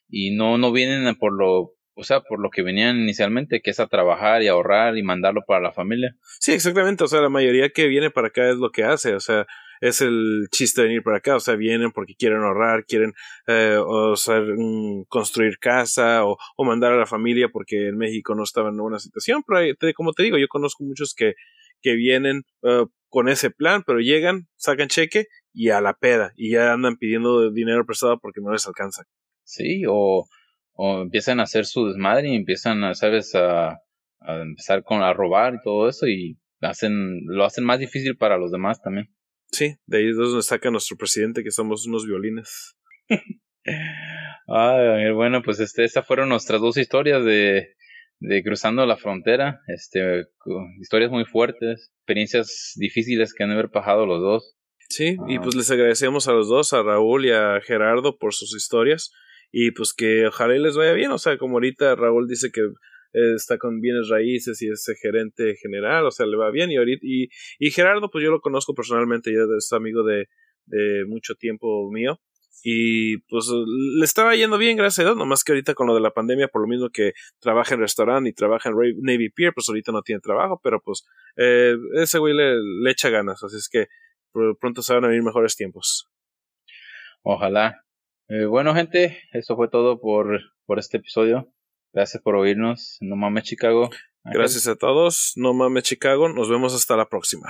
[SPEAKER 1] y no, no vienen por lo, o sea, por lo que venían inicialmente, que es a trabajar y ahorrar y mandarlo para la familia.
[SPEAKER 2] Sí, exactamente, o sea, la mayoría que viene para acá es lo que hace, o sea, es el chiste de venir para acá, o sea, vienen porque quieren ahorrar, quieren eh, o sea, mm, construir casa o, o, mandar a la familia porque en México no estaban en una situación, pero como te digo, yo conozco muchos que, que vienen uh, con ese plan, pero llegan, sacan cheque y a la peda y ya andan pidiendo dinero prestado porque no les alcanza.
[SPEAKER 1] Sí, o, o empiezan a hacer su desmadre y empiezan, a, ¿sabes?, a, a empezar con a robar y todo eso y hacen lo hacen más difícil para los demás también.
[SPEAKER 2] Sí, de ahí es donde saca nuestro presidente que somos unos violines.
[SPEAKER 1] Ay, bueno, pues este, estas fueron nuestras dos historias de, de cruzando la frontera, este, historias muy fuertes, experiencias difíciles que han haber pasado los dos.
[SPEAKER 2] Sí, y ah. pues les agradecemos a los dos, a Raúl y a Gerardo por sus historias y pues que ojalá les vaya bien, o sea, como ahorita Raúl dice que eh, está con bienes raíces y es gerente general, o sea, le va bien y ahorita y, y Gerardo pues yo lo conozco personalmente, ya es amigo de, de mucho tiempo mío y pues le estaba yendo bien, gracias a Dios, nomás que ahorita con lo de la pandemia, por lo mismo que trabaja en restaurante y trabaja en Navy Pier, pues ahorita no tiene trabajo, pero pues eh, ese güey le, le, echa ganas, así es que pronto se van a venir mejores tiempos.
[SPEAKER 1] Ojalá. Eh, bueno, gente, eso fue todo por, por este episodio. Gracias por oírnos. No mames, Chicago.
[SPEAKER 2] Gracias a todos. No mames, Chicago. Nos vemos hasta la próxima.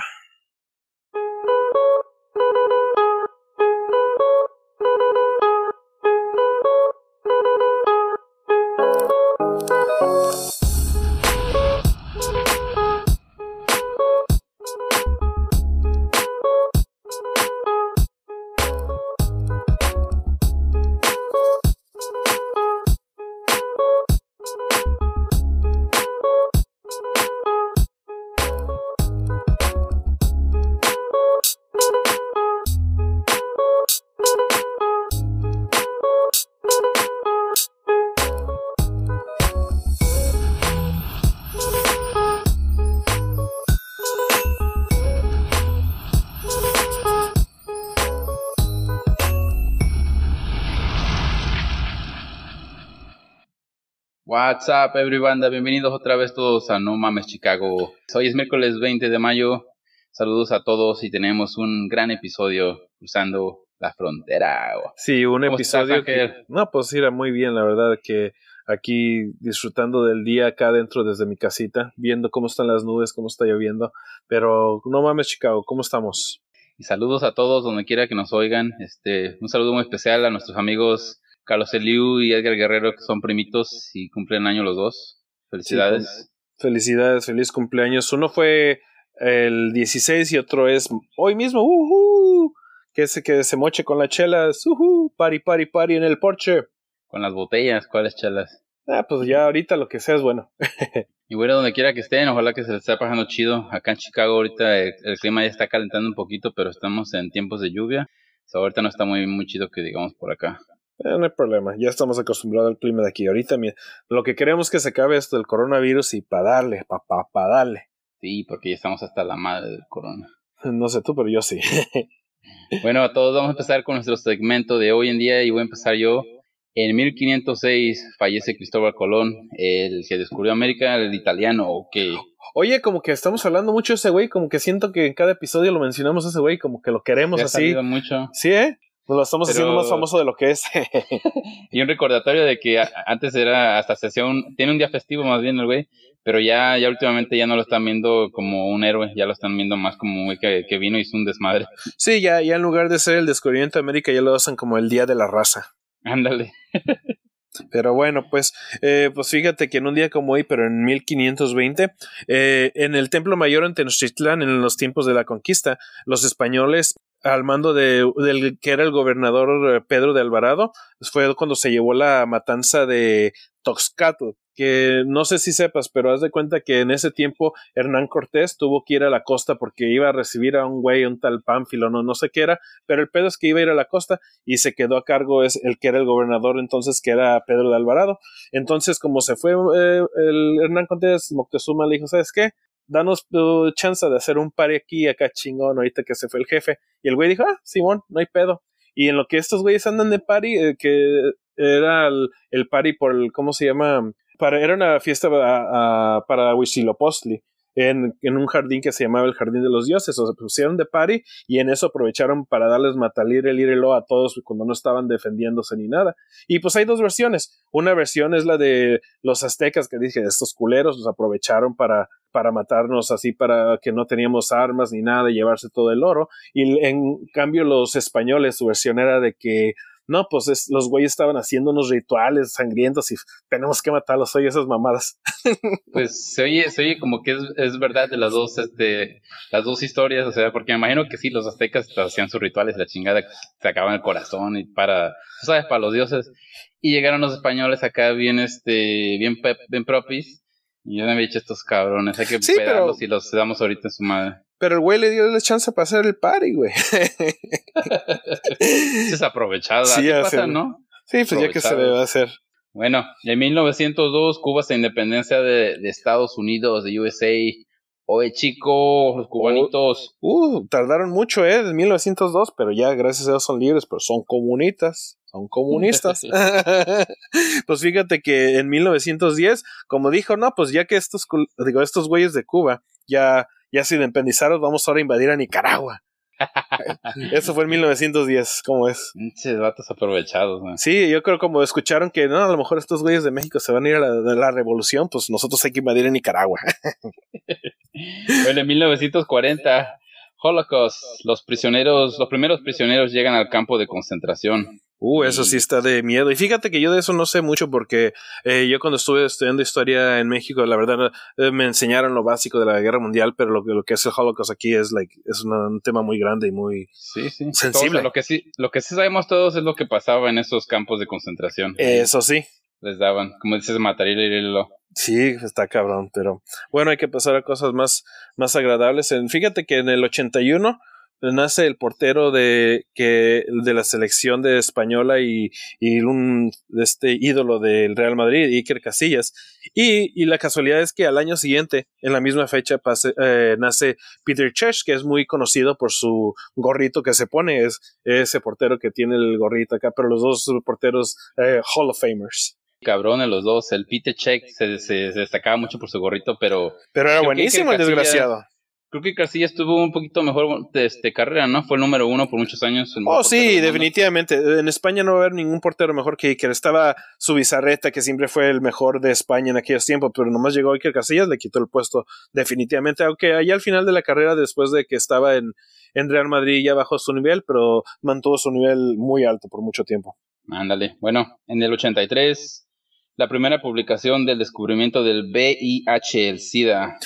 [SPEAKER 1] What's up, everyone? Bienvenidos otra vez todos a No Mames Chicago. Hoy es miércoles 20 de mayo. Saludos a todos y tenemos un gran episodio cruzando la frontera.
[SPEAKER 2] Sí, un episodio que... No, pues era muy bien, la verdad que aquí disfrutando del día acá adentro desde mi casita, viendo cómo están las nubes, cómo está lloviendo. Pero no mames Chicago, ¿cómo estamos?
[SPEAKER 1] Y saludos a todos donde quiera que nos oigan. Este, un saludo muy especial a nuestros amigos Carlos Eliu y Edgar Guerrero, que son primitos y cumplen año los dos. Felicidades.
[SPEAKER 2] felicidades, feliz cumpleaños. Uno fue el 16 y otro es hoy mismo. Uh Que se, que se moche con las chelas. Uh Pari, pari, pari en el porche.
[SPEAKER 1] Con las botellas, ¿cuáles chelas?
[SPEAKER 2] Ah, pues ya ahorita lo que sea es bueno.
[SPEAKER 1] y bueno, donde quiera que estén, ojalá que se les esté pasando chido. Acá en Chicago ahorita el, clima ya está calentando un poquito, pero estamos en tiempos de lluvia. ahorita no está muy, muy chido que digamos por acá.
[SPEAKER 2] Eh, no hay problema, ya estamos acostumbrados al clima de aquí. Ahorita lo que queremos es que se acabe esto del coronavirus y para darle, para pa, darle.
[SPEAKER 1] Sí, porque ya estamos hasta la madre del corona.
[SPEAKER 2] No sé tú, pero yo sí.
[SPEAKER 1] bueno, a todos vamos a empezar con nuestro segmento de hoy en día y voy a empezar yo. En 1506 fallece Cristóbal Colón, el que descubrió América, el italiano, que...
[SPEAKER 2] Oye, como que estamos hablando mucho de ese güey, como que siento que en cada episodio lo mencionamos a ese güey, como que lo queremos así.
[SPEAKER 1] mucho.
[SPEAKER 2] Sí, ¿eh? Nos lo estamos haciendo más famoso de lo que es.
[SPEAKER 1] y un recordatorio de que antes era hasta sesión, tiene un día festivo más bien el güey, pero ya, ya últimamente ya no lo están viendo como un héroe, ya lo están viendo más como un güey que, vino y hizo un desmadre.
[SPEAKER 2] Sí, ya, ya en lugar de ser el descubrimiento de América, ya lo hacen como el día de la raza.
[SPEAKER 1] Ándale.
[SPEAKER 2] Pero bueno, pues, eh, pues fíjate que en un día como hoy, pero en 1520, eh, en el Templo Mayor en Tenochtitlán, en los tiempos de la conquista, los españoles al mando de del que era el gobernador eh, Pedro de Alvarado, fue cuando se llevó la matanza de Toxcatl, que no sé si sepas, pero haz de cuenta que en ese tiempo Hernán Cortés tuvo que ir a la costa porque iba a recibir a un güey, un tal Pánfilo, no, no sé qué era, pero el pedo es que iba a ir a la costa y se quedó a cargo es el que era el gobernador entonces, que era Pedro de Alvarado. Entonces, como se fue eh, el Hernán Cortés, Moctezuma le dijo, ¿sabes qué? Danos tu chance de hacer un party aquí, acá chingón, ahorita que se fue el jefe. Y el güey dijo, ah, Simón, no hay pedo. Y en lo que estos güeyes andan de party, eh, que era el, el, party por el, ¿cómo se llama? Para, era una fiesta para Huitzilopochtli en, en, un jardín que se llamaba el Jardín de los Dioses. O se pusieron de party y en eso aprovecharon para darles matalir el irelo a todos cuando no estaban defendiéndose ni nada. Y pues hay dos versiones. Una versión es la de los aztecas que dije, estos culeros los aprovecharon para para matarnos así para que no teníamos armas ni nada y llevarse todo el oro y en cambio los españoles su versión era de que no, pues es, los güeyes estaban haciendo unos rituales sangrientos y tenemos que matarlos, oye, esas mamadas.
[SPEAKER 1] Pues se oye, se oye como que es, es, verdad de las dos, este, las dos historias, o sea, porque me imagino que sí, los aztecas hacían sus rituales, la chingada, sacaban el corazón y para, sabes, para los dioses. Y llegaron los españoles acá bien, este, bien, bien propis. Yo me había dicho estos cabrones, hay que sí, y los damos ahorita en su madre.
[SPEAKER 2] Pero el güey le dio la chance para hacer el party, güey.
[SPEAKER 1] es aprovechada. Sí, pasa, ¿no?
[SPEAKER 2] Sí, pues ya que se debe hacer.
[SPEAKER 1] Bueno, en 1902 Cuba se independencia de, Estados Unidos, de USA, Oye, chicos, los cubanitos.
[SPEAKER 2] Uh, tardaron mucho, ¿eh? En 1902, pero ya, gracias a Dios, son libres, pero son comunistas. Son comunistas. pues fíjate que en 1910, como dijo, no, pues ya que estos, digo, estos güeyes de Cuba ya, ya se independizaron, vamos ahora a invadir a Nicaragua. Eso fue en 1910, ¿cómo es?
[SPEAKER 1] Muchos vatos aprovechados,
[SPEAKER 2] Sí, yo creo como escucharon que no, a lo mejor estos güeyes de México se van a ir a la, revolución, pues nosotros hay que invadir a Nicaragua.
[SPEAKER 1] bueno, en 1940, Holocaust, los prisioneros, los primeros prisioneros llegan al campo de concentración.
[SPEAKER 2] Uh, eso sí está de miedo. Y fíjate que yo de eso no sé mucho porque eh, yo cuando estuve estudiando historia en México, la verdad eh, me enseñaron lo básico de la guerra mundial, pero lo, lo que es el Holocaust aquí es like es un tema muy grande y muy
[SPEAKER 1] sí, sí.
[SPEAKER 2] sensible.
[SPEAKER 1] lo que sí, lo que sí sabemos todos es lo que pasaba en esos campos de concentración.
[SPEAKER 2] Eso sí.
[SPEAKER 1] Les daban, como dices, matar y lo.
[SPEAKER 2] Sí, está cabrón, pero bueno, hay que pasar a cosas más, más agradables. Fíjate que en el 81 nace el portero de que de la selección de española y, y un este ídolo del Real Madrid, Iker Casillas. Y, y, la casualidad es que al año siguiente, en la misma fecha, pase, eh, nace Peter Church, que es muy conocido por su gorrito que se pone, es ese portero que tiene el gorrito acá, pero los dos porteros eh, Hall of Famers.
[SPEAKER 1] Cabrones los dos, el Peter Check se, se, destacaba mucho por su gorrito, pero...
[SPEAKER 2] Pero era buenísimo el desgraciado
[SPEAKER 1] creo que Casillas tuvo un poquito mejor este, carrera, ¿no? Fue el número uno por muchos años.
[SPEAKER 2] Oh, sí, definitivamente. En España no va a haber ningún portero mejor que Iker. Estaba su bizarreta, que siempre fue el mejor de España en aquellos tiempos, pero nomás llegó Iker Casillas, le quitó el puesto definitivamente. Aunque allá al final de la carrera, después de que estaba en, en Real Madrid, ya bajó su nivel, pero mantuvo su nivel muy alto por mucho tiempo.
[SPEAKER 1] Ándale. Bueno, en el 83, la primera publicación del descubrimiento del VIH, el SIDA,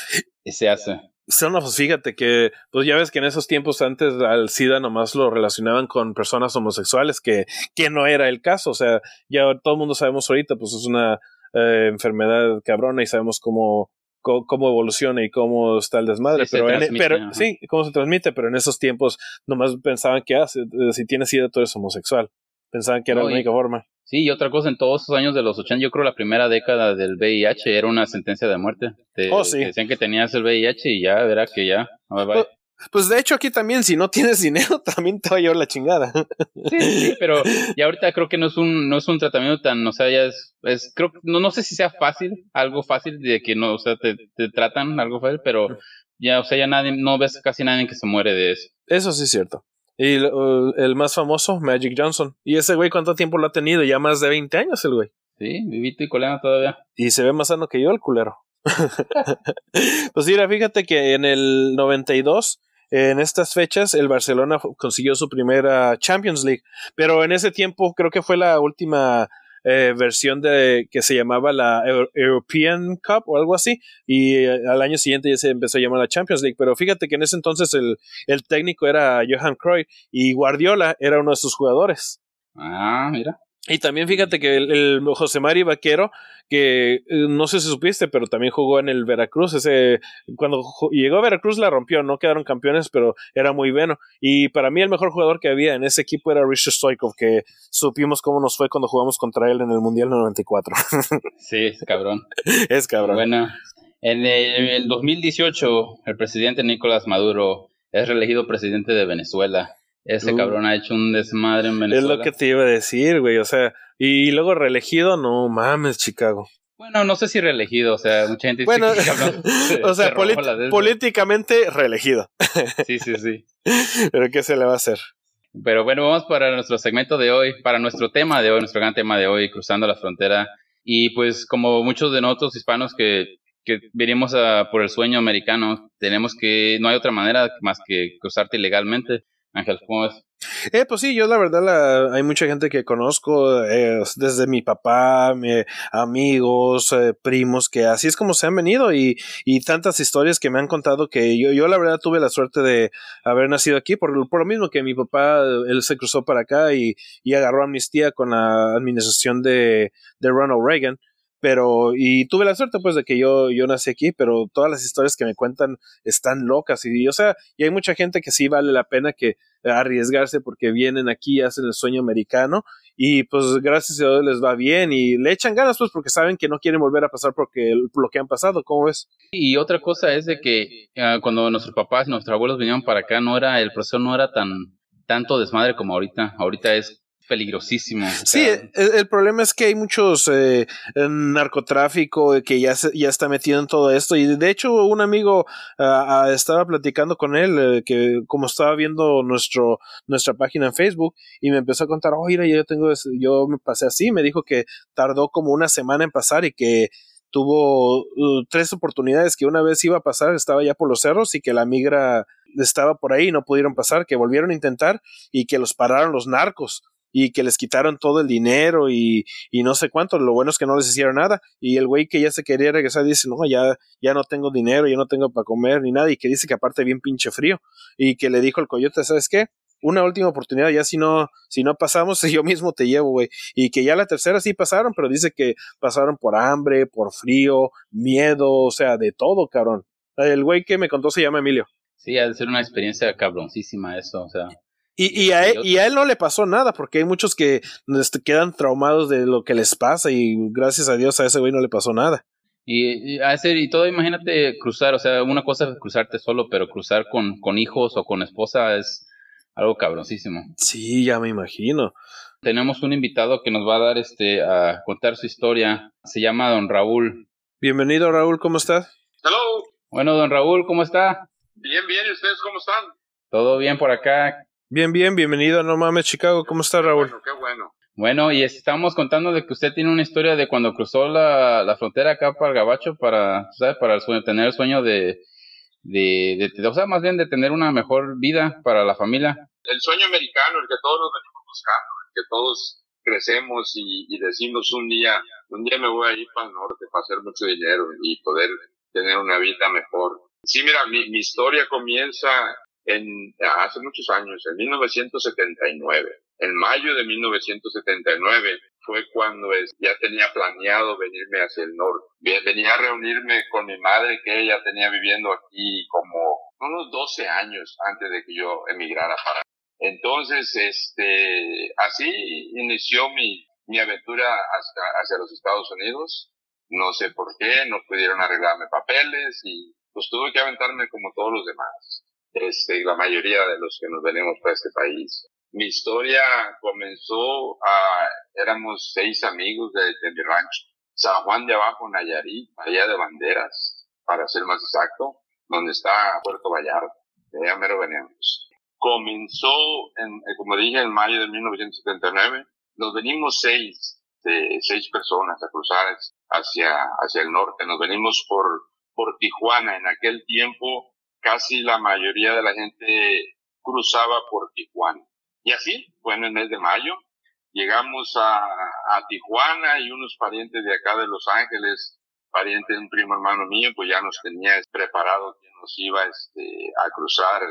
[SPEAKER 1] se hace.
[SPEAKER 2] No, pues fíjate que, pues ya ves que en esos tiempos antes al SIDA nomás lo relacionaban con personas homosexuales, que, que no era el caso. O sea, ya todo el mundo sabemos ahorita, pues es una eh, enfermedad cabrona y sabemos cómo, cómo, evoluciona y cómo está el desmadre. pero, e, pero sí, cómo se transmite, pero en esos tiempos nomás pensaban que ah, si, si tienes SIDA tú eres homosexual. Pensaban que era la única forma.
[SPEAKER 1] Sí, y otra cosa, en todos esos años de los 80, yo creo la primera década del VIH era una sentencia de muerte.
[SPEAKER 2] oh, sí.
[SPEAKER 1] decían que tenías el VIH y ya, verá que ya.
[SPEAKER 2] Pues, pues, de hecho aquí también, si no tienes dinero, también te va a llevar la chingada.
[SPEAKER 1] Sí, sí, pero ya ahorita creo que no es un, no es un tratamiento tan, o sea, ya es, es creo, no, no sé si sea fácil, algo fácil de que no, o sea, te, te tratan algo fácil, pero ya, o sea, ya nadie, no ves casi nadie que se muere de eso.
[SPEAKER 2] Eso sí es cierto. Y el más famoso, Magic Johnson. ¿Y ese güey cuánto tiempo lo ha tenido? Ya más de 20 años el güey.
[SPEAKER 1] Sí, vivito y coleno todavía.
[SPEAKER 2] Y se ve más sano que yo el culero. pues mira, fíjate que en el 92, en estas fechas, el Barcelona consiguió su primera Champions League. Pero en ese tiempo creo que fue la última eh, versión de que se llamaba la European Cup o algo así y eh, al año siguiente ya se empezó a llamar la Champions League. Pero fíjate que en ese entonces el, el técnico era Johan Cruyff y Guardiola era uno de sus jugadores.
[SPEAKER 1] Ah mira
[SPEAKER 2] y también fíjate que el, José Mari Vaquero, que eh, no sé si supiste, pero también jugó en el Veracruz. Ese, cuando llegó a Veracruz la rompió, no quedaron campeones, pero era muy bueno. Y para mí el mejor jugador que había en ese equipo era Richard Stoikov, que supimos cómo nos fue cuando jugamos contra él en el Mundial 94.
[SPEAKER 1] sí, es cabrón.
[SPEAKER 2] es cabrón.
[SPEAKER 1] Bueno, en el 2018 el presidente Nicolás Maduro es reelegido presidente de Venezuela. Ese cabrón ha hecho un desmadre en Venezuela.
[SPEAKER 2] Es lo que te iba a decir, güey. O sea, y luego reelegido, no mames, Chicago.
[SPEAKER 1] Bueno, no sé si reelegido, o sea, mucha gente
[SPEAKER 2] bueno, o sea, políticamente reelegido.
[SPEAKER 1] sí, sí, sí.
[SPEAKER 2] Pero ¿qué se le va a hacer?
[SPEAKER 1] Pero bueno, vamos para nuestro segmento de hoy, para nuestro tema de hoy, nuestro gran tema de hoy, cruzando la frontera. Y pues como muchos de nosotros hispanos que, que venimos a, por el sueño americano, tenemos que, no hay otra manera más que cruzarte ilegalmente. Ángel, ¿cómo ves?
[SPEAKER 2] Eh, pues sí, yo la verdad la, hay mucha gente que conozco, eh, desde mi papá, mi, amigos, eh, primos, que así es como se han venido y, y tantas historias que me han contado que yo, yo la verdad tuve la suerte de haber nacido aquí por, por lo mismo que mi papá, él se cruzó para acá y, y agarró amnistía con la administración de, de Ronald Reagan pero y tuve la suerte pues de que yo yo nací aquí pero todas las historias que me cuentan están locas y o sea y hay mucha gente que sí vale la pena que arriesgarse porque vienen aquí hacen el sueño americano y pues gracias a Dios les va bien y le echan ganas pues porque saben que no quieren volver a pasar porque lo que han pasado, ¿cómo ves?
[SPEAKER 1] Y otra cosa es de que ah, cuando nuestros papás, nuestros abuelos vinieron para acá, no era, el proceso no era tan tanto desmadre como ahorita. Ahorita es peligrosísimo.
[SPEAKER 2] Sí, el, problema es que hay muchos eh, narcotráfico que ya, ya está metido en todo esto. Y de hecho un amigo ah, ah, estaba platicando con él eh, que como estaba viendo nuestro nuestra página en Facebook y me empezó a contar, oh, mira, yo tengo, yo me pasé así, me dijo que tardó como una semana en pasar y que tuvo uh, tres oportunidades que una vez iba a pasar, estaba ya por los cerros y que la migra estaba por ahí y no pudieron pasar, que volvieron a intentar y que los pararon los narcos y que les quitaron todo el dinero y, y, no sé cuánto. Lo bueno es que no les hicieron nada. Y el güey que ya se quería regresar dice, no, ya, ya no tengo dinero, ya no tengo para comer ni nada. Y que dice que aparte bien pinche frío. Y que le dijo el coyote, ¿sabes qué? Una última oportunidad, ya si no, si no pasamos, yo mismo te llevo, güey. Y que ya la tercera sí pasaron, pero dice que pasaron por hambre, por frío, miedo, o sea, de todo, cabrón. El güey que me contó se llama Emilio.
[SPEAKER 1] Sí, ha de ser una experiencia cabroncísima eso, o sea.
[SPEAKER 2] Y, y, a él, y a él no le pasó nada, porque hay muchos que este, quedan traumados de lo que les pasa y gracias a Dios a ese güey no le pasó nada.
[SPEAKER 1] Y, a ese, y todo, imagínate cruzar, o sea, una cosa es cruzarte solo, pero cruzar con, con hijos o con esposa es algo cabroncísimo.
[SPEAKER 2] Sí, ya me imagino.
[SPEAKER 1] Tenemos un invitado que nos va a dar este a contar su historia. Se llama Don Raúl.
[SPEAKER 2] Bienvenido, Raúl, ¿cómo estás?
[SPEAKER 5] Hello.
[SPEAKER 1] Bueno, Don Raúl, ¿cómo está?
[SPEAKER 5] Bien, bien, ¿y ustedes cómo están?
[SPEAKER 1] Todo bien por acá.
[SPEAKER 2] Bien, bien, bienvenido a No Mames Chicago. ¿Cómo está Raúl?
[SPEAKER 5] Bueno, qué bueno.
[SPEAKER 1] Bueno, y estamos contando de que usted tiene una historia de cuando cruzó la, la frontera acá para el Gabacho para, ¿sabe? Para el sueño, tener el sueño de, de, de, o sea, más bien de tener una mejor vida para la familia.
[SPEAKER 5] El sueño americano, el que todos nos venimos buscando, el que todos crecemos y, y decimos un día, un día me voy a ir para el norte para hacer mucho dinero y poder tener una vida mejor. Sí, mira, mi, mi historia comienza en, hace muchos años, en 1979. En mayo de 1979 fue cuando ya tenía planeado venirme hacia el norte. Venía a reunirme con mi madre que ella tenía viviendo aquí como unos 12 años antes de que yo emigrara para. Entonces, este, así inició mi, mi aventura hacia, hacia los Estados Unidos. No sé por qué, no pudieron arreglarme papeles y pues tuve que aventarme como todos los demás este, la mayoría de los que nos venimos para este país. Mi historia comenzó a, éramos seis amigos de, de mi rancho, San Juan de Abajo, Nayarit, allá de Banderas, para ser más exacto, donde está Puerto Vallarta, de allá mero veníamos. Comenzó, en, eh, como dije, en mayo de 1979, nos venimos seis, de seis personas a cruzar hacia, hacia el norte, nos venimos por, por Tijuana, en aquel tiempo casi la mayoría de la gente cruzaba por Tijuana. Y así, fue en el mes de mayo, llegamos a, Tijuana y unos parientes de acá de Los Ángeles, parientes de un primo hermano mío, pues ya nos tenía preparado que nos iba este, a cruzar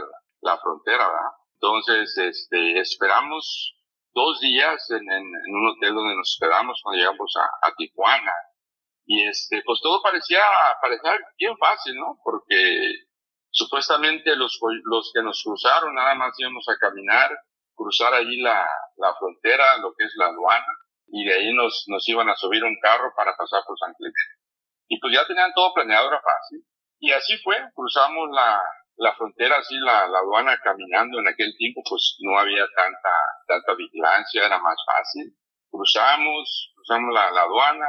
[SPEAKER 5] la frontera, ¿verdad? Entonces, este, esperamos dos días en, un hotel donde nos quedamos cuando llegamos a, a, Tijuana. Y este, pues todo parecía, parecía bien fácil, ¿no? Porque Supuestamente los, los que nos cruzaron nada más íbamos a caminar, cruzar allí la, la frontera, lo que es la aduana, y de ahí nos, nos iban a subir un carro para pasar por San Clemente. Y pues ya tenían todo planeado, era fácil. Y así fue, cruzamos la, la frontera, así la, la aduana caminando en aquel tiempo, pues no había tanta, tanta vigilancia, era más fácil. Cruzamos, cruzamos la, la aduana,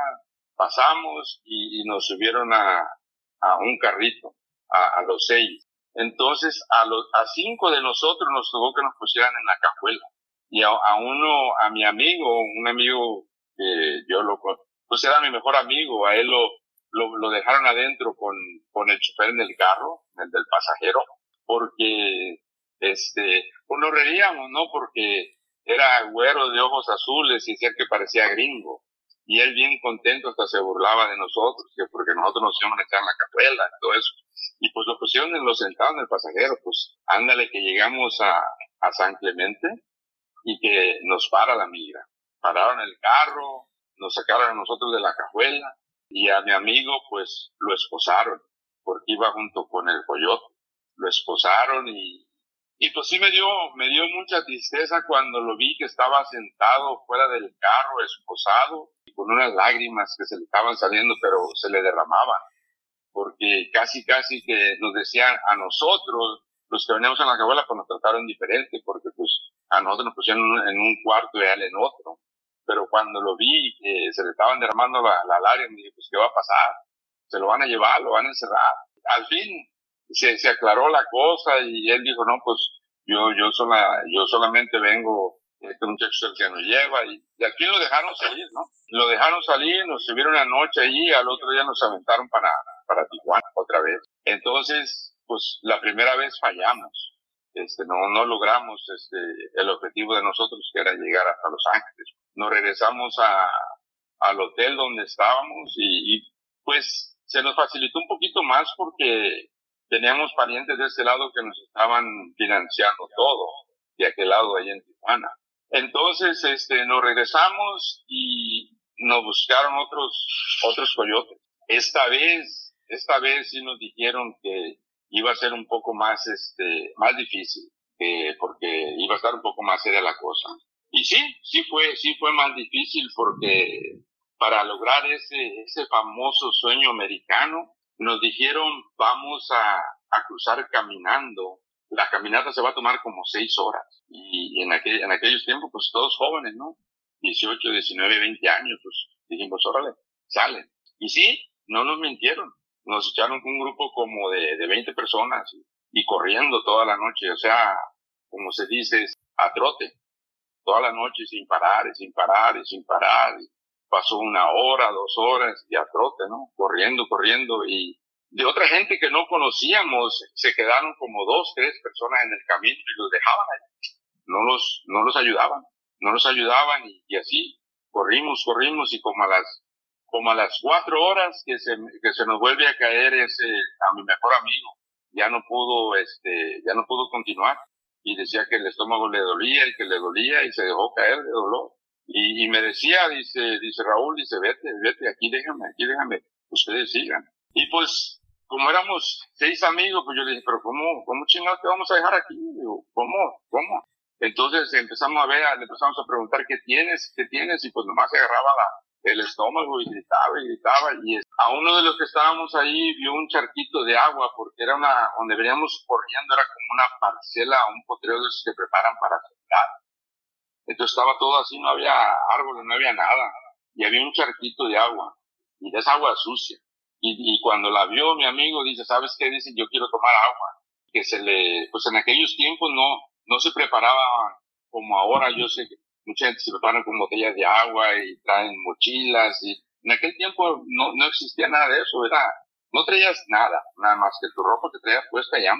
[SPEAKER 5] pasamos y, y nos subieron a, a un carrito a, los seis. Entonces, a, los, cinco de nosotros nos tocó que nos pusieran en la cajuela. Y a, uno, a mi amigo, un amigo que yo lo, pues era mi mejor amigo, a él lo, lo, lo dejaron adentro con, con el chofer en el carro, el del pasajero, porque, este, pues nos reíamos, ¿no? Porque era güero de ojos azules y decía que parecía gringo. Y él bien contento hasta se burlaba de nosotros, que porque nosotros nos íbamos a echar en la cajuela y todo eso. Y pues lo pusieron en los sentados en el pasajero, pues ándale que llegamos a, a San Clemente y que nos para la migra. Pararon el carro, nos sacaron a nosotros de la cajuela y a mi amigo pues lo esposaron porque iba junto con el coyote. Lo esposaron y, Y pues sí me dio, me dio mucha tristeza cuando lo vi que estaba sentado fuera del carro, esposado, y con unas lágrimas que se le estaban saliendo, pero se le derramaban. Porque casi, casi que nos decían a nosotros, los que veníamos en la cabuela, pues nos trataron diferente, porque pues a nosotros nos pusieron en un cuarto y a él en otro. Pero cuando lo vi que se le estaban derramando la, la lágrima, me dije, pues ¿qué va a pasar? Se lo van a llevar, lo van a encerrar. Al fin se, se aclaró la cosa y él dijo, no, pues yo, yo, sola, yo solamente vengo, este muchacho es el que nos lleva y, y aquí lo dejaron salir, ¿no? Lo dejaron salir, nos subieron una noche allí, al otro día nos aventaron para, para Tijuana otra vez. Entonces, pues la primera vez fallamos. Este, no, no logramos este, el objetivo de nosotros que era llegar hasta Los Ángeles. Nos regresamos a, al hotel donde estábamos y pues se nos facilitó un poquito más porque teníamos parientes de este lado que nos estaban financiando todo, de aquel lado allá en Tijuana. Entonces, este, nos regresamos y nos buscaron otros, otros coyotes. Esta vez, esta vez sí nos dijeron que iba a ser un poco más, este, más difícil, eh, porque iba a estar un poco más seria la cosa. Y sí, sí fue, sí fue más difícil porque para lograr ese, ese famoso sueño americano, nos dijeron vamos a, a cruzar caminando. La caminata se va a tomar como seis horas. Y en, aquel, en aquellos tiempos, pues todos jóvenes, ¿no? 18, 19, 20 años, pues dijimos, órale, salen. Y sí, no nos mintieron. Nos echaron un grupo como de, de 20 personas y, corriendo toda la noche, o sea, como se dice, a trote. Toda la noche sin parar y sin parar y sin parar. Y pasó una hora, dos horas y a trote, ¿no? Corriendo, corriendo y de otra gente que no conocíamos se quedaron como dos, tres personas en el camino y los dejaban ahí. No los, no los ayudaban, no los ayudaban y, así corrimos, corrimos y como a las, como a las cuatro horas que se, que se nos vuelve a caer ese, a mi mejor amigo, ya no pudo, este, ya no pudo continuar y decía que el estómago le dolía y que le dolía y se dejó caer de dolor. Y, y me decía, dice, dice Raúl, dice, vete, vete, aquí déjame, aquí déjame, ustedes sigan. Y pues como éramos seis amigos, pues yo le dije, pero ¿cómo, cómo chingados te vamos a dejar aquí? ¿cómo? ¿Cómo? Entonces empezamos a ver, le empezamos a preguntar qué tienes, qué tienes, y pues nomás se agarraba el estómago y gritaba y gritaba. Y a uno de los que estábamos ahí vio un charquito de agua, porque era una, donde veníamos corriendo, era como una parcela, un potrero de esos que preparan para sembrar. Entonces estaba todo así, no había árboles, no había nada. Y había un charquito de agua, y de agua sucia. Y, cuando la vio mi amigo, dice, ¿sabes qué? Dice, yo quiero tomar agua. Que se le, pues en aquellos tiempos no, no se preparaba como ahora. Yo sé que mucha gente se prepara con botellas de agua y traen mochilas y en aquel tiempo no, no existía nada de eso. Era, no traías nada, nada más que tu ropa que traías puesta ya,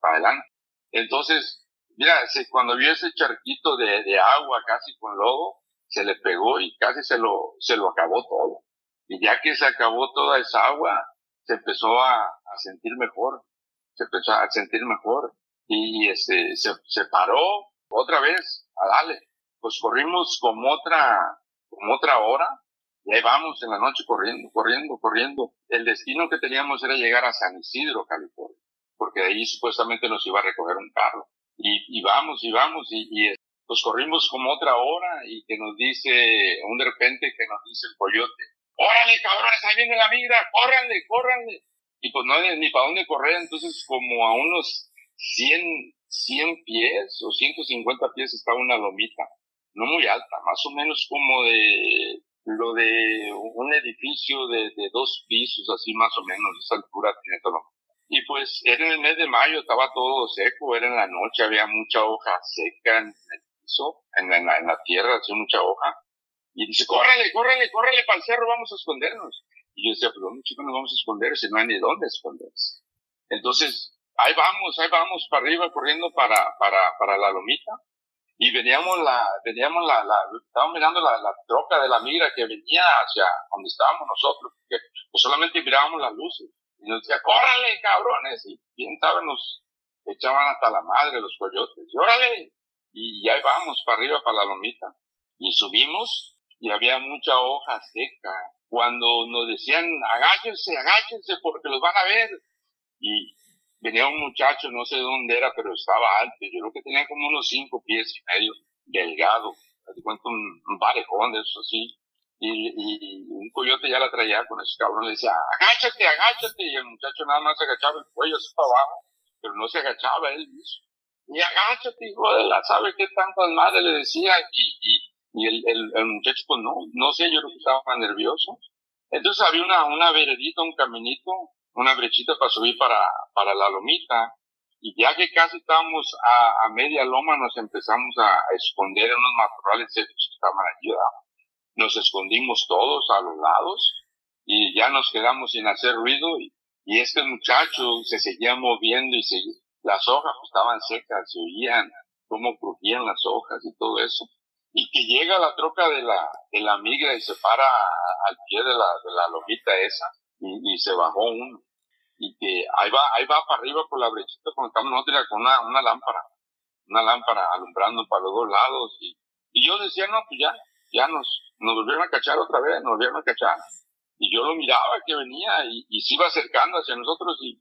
[SPEAKER 5] para adelante. Entonces, mira, cuando vio ese charquito de, agua casi con lodo, se le pegó y casi se lo, se lo acabó todo. Y ya que se acabó toda esa agua, se empezó a, sentir mejor, se empezó a sentir mejor y este, se, se paró otra vez a darle. Pues corrimos como otra, como otra hora y ahí vamos en la noche corriendo, corriendo, corriendo. El destino que teníamos era llegar a San Isidro, California, porque de ahí supuestamente nos iba a recoger un carro. Y, y vamos, y vamos, y, y pues corrimos como otra hora y que nos dice, un de repente que nos dice el coyote, órale, cabrones, ahí viene la migra, córranle, córranle. Y pues no hay ni para dónde correr, entonces como a unos 100, 100 pies o 150 pies está una lomita, no muy alta, más o menos como de lo de un edificio de, de dos pisos, así más o menos, esa altura tiene todo. Y pues era en el mes de mayo, estaba todo seco, era en la noche, había mucha hoja seca en el piso, en la, en la tierra, así mucha hoja. Y dice, córrele, córrele, córrele para el cerro, vamos a escondernos. Y yo decía, pues ¿dónde chicos nos vamos a esconder si no hay ni dónde esconderse? Entonces, ahí vamos, ahí vamos para arriba corriendo para, para, para la lomita. Y veníamos la, veníamos la, la, estábamos mirando la, troca de la migra que venía hacia donde estábamos nosotros, porque solamente mirábamos las luces. Y nos decía, córrele, cabrones. Y bien saben, nos echaban hasta la madre los coyotes. Y órale. Y ahí vamos para arriba, para la lomita. Y subimos y había mucha hoja seca. Cuando nos decían, agáchense, agáchense porque los van a ver. Y venía un muchacho, no sé de dónde era, pero estaba alto, yo creo que tenía como unos cinco pies y medio, delgado, te cuento un, un barejón de eso así, y, y, un coyote ya la traía con ese cabrón, le decía, agáchate, agáchate, y el muchacho nada más agachaba el cuello así para abajo, pero no se agachaba él mismo. Y agáchate, hijo de la, ¿sabe qué tantas madres le decía? Y, y, y el, el, el, muchacho, pues no, no sé, yo creo que estaba nervioso. Entonces había una, una veredita, un caminito, una brechita para subir para, para la lomita. Y ya que casi estábamos a, a media loma, nos empezamos a esconder en unos matorrales secos que estaban allí. Nos escondimos todos a los lados y ya nos quedamos sin hacer ruido. Y, este muchacho se seguía moviendo y seguía, las hojas pues, estaban secas, se oían cómo crujían las hojas y todo eso. Y que llega la troca de la, de la migra y se para al pie de la, de la lomita esa y, se bajó uno y que ahí va, ahí va para arriba por la brechita cuando estamos con una, una lámpara, una lámpara alumbrando para los dos lados y, y yo decía, no, pues ya, ya nos, nos volvieron a cachar otra vez, nos volvieron a cachar. Y yo lo miraba que venía y, y se iba acercando hacia nosotros y,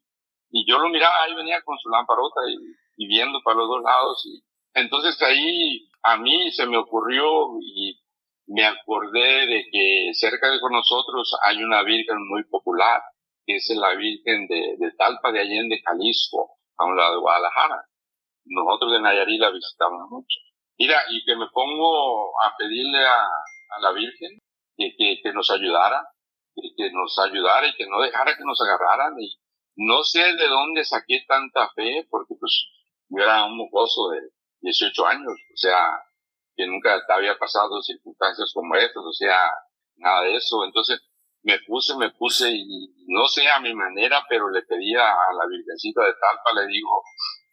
[SPEAKER 5] y yo lo miraba, ahí venía con su lamparota y, y viendo para los dos lados y entonces ahí a mí se me ocurrió y me acordé de que cerca de con nosotros hay una virgen muy popular que es la Virgen de, de Talpa de Allende, Jalisco, a un lado de Guadalajara. Nosotros de Nayarit la visitamos mucho. Mira, y que me pongo a pedirle a, a la Virgen que, que, nos ayudara, que, que, nos ayudara y que no dejara que nos agarraran. Y no sé de dónde saqué tanta fe, porque pues yo era un mocoso de 18 años, o sea, que nunca había pasado circunstancias como estas, o sea, nada de eso. Entonces, me puse, me puse y no sé a mi manera, pero le pedía a la Virgencita de Talpa, le digo,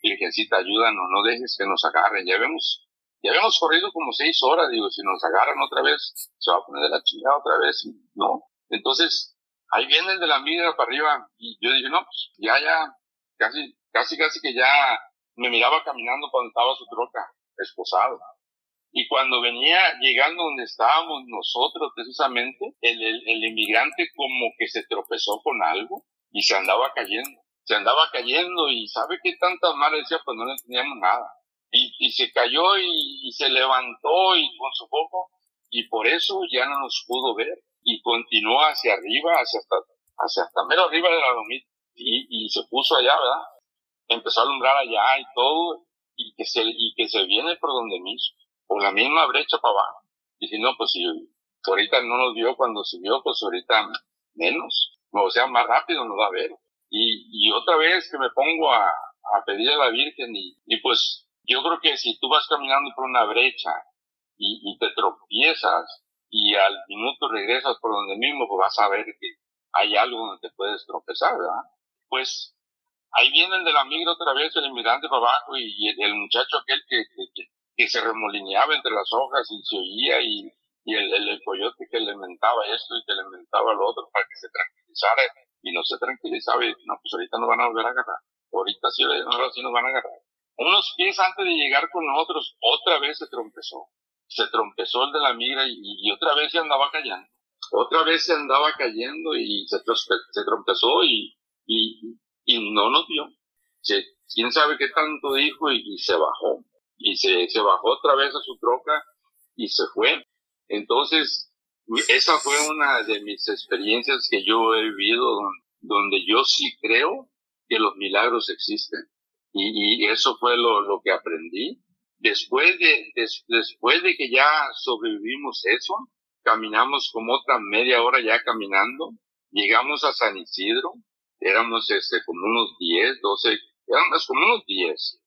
[SPEAKER 5] Virgencita, ayúdanos, no dejes que nos agarren. Ya vemos, ya habíamos corrido como seis horas, digo, si nos agarran otra vez, se va a poner de la chingada otra vez, ¿no? Entonces, ahí viene el de la migra para arriba y yo dije, no, pues ya, ya, casi, casi, casi que ya me miraba caminando cuando estaba su troca, esposado. Y cuando venía llegando donde estábamos nosotros, precisamente, el, el, inmigrante como que se tropezó con algo y se andaba cayendo. Se andaba cayendo y ¿sabe qué tantas malas decía? Pues no le teníamos nada. Y, se cayó y, se levantó y con su poco y por eso ya no nos pudo ver y continuó hacia arriba, hacia hasta, hacia hasta mero arriba de la lomita y, y se puso allá, ¿verdad? Empezó a alumbrar allá y todo y que se, y que se viene por donde mismo por la misma brecha para abajo. Dije, no, pues si ahorita no nos vio cuando subió, pues ahorita menos. O sea, más rápido nos va a ver. Y, otra vez que me pongo a, pedir a la Virgen y pues yo creo que si tú vas caminando por una brecha y, y te tropiezas y al minuto regresas por donde mismo, pues vas a ver que hay algo donde te puedes tropezar, ¿verdad? Pues ahí viene el de la migra otra vez, el inmigrante para abajo y el, muchacho aquel que, que, se remolineaba entre las hojas y se oía y, y el, coyote que le mentaba esto y que le mentaba lo otro para que se tranquilizara y no se tranquilizaba y no, pues ahorita no van a volver a agarrar, ahorita sí, ahora sí nos van a agarrar. Unos pies antes de llegar con nosotros, otra vez se trompezó, se trompezó el de la migra y, otra vez se andaba cayendo, otra vez se andaba cayendo y se, se trompezó y, y, y no nos vio. Se, quién sabe qué tanto dijo y, y se bajó y se, se bajó otra vez a su troca y se fue. Entonces, esa fue una de mis experiencias que yo he vivido donde, yo sí creo que los milagros existen. Y, y eso fue lo, lo, que aprendí. Después de, des, después de que ya sobrevivimos eso, caminamos como otra media hora ya caminando, llegamos a San Isidro, éramos este, como unos 10, 12, éramos como unos 10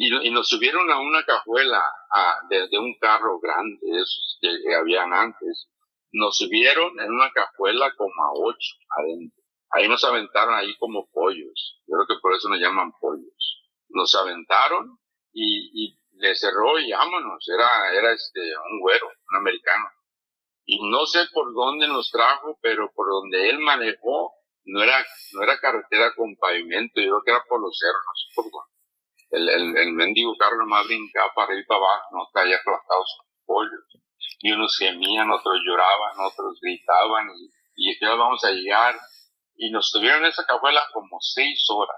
[SPEAKER 5] y, y, nos subieron a una cajuela a, de, un carro grande, esos que, que, habían antes. Nos subieron en una cajuela como a ocho adentro. Ahí nos aventaron ahí como pollos. Yo creo que por eso nos llaman pollos. Nos aventaron y, y le cerró y vámonos. Era, era este, un güero, un americano. Y no sé por dónde nos trajo, pero por donde él manejó, no era, no era carretera con pavimento, yo creo que era por los cerros, por el, el, el mendigo carro nomás brincaba para arriba y para abajo, no caía aplastado sus pollos. Y unos gemían, otros lloraban, otros gritaban, y, y ya vamos a llegar. Y nos tuvieron esa cajuela como seis horas.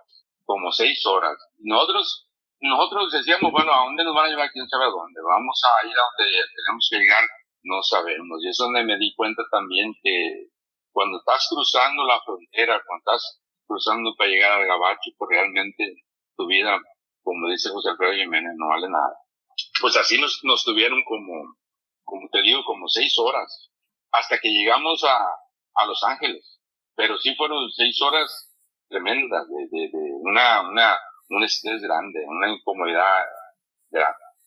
[SPEAKER 5] Como seis horas. Nosotros, nosotros decíamos, bueno, ¿a dónde nos van a llevar? ¿Quién sabe a dónde? Vamos a ir a donde tenemos que llegar, no sabemos. Y es donde me di cuenta también que cuando estás cruzando la frontera, cuando estás cruzando para llegar al gabacho, pues realmente tu vida, como dice José Alfredo Jiménez, no vale nada. Pues así nos, nos tuvieron como, como te digo, como seis horas, hasta que llegamos a, a Los Ángeles. Pero sí fueron seis horas tremendas, de, de, de una, una, un estrés grande, una incomodidad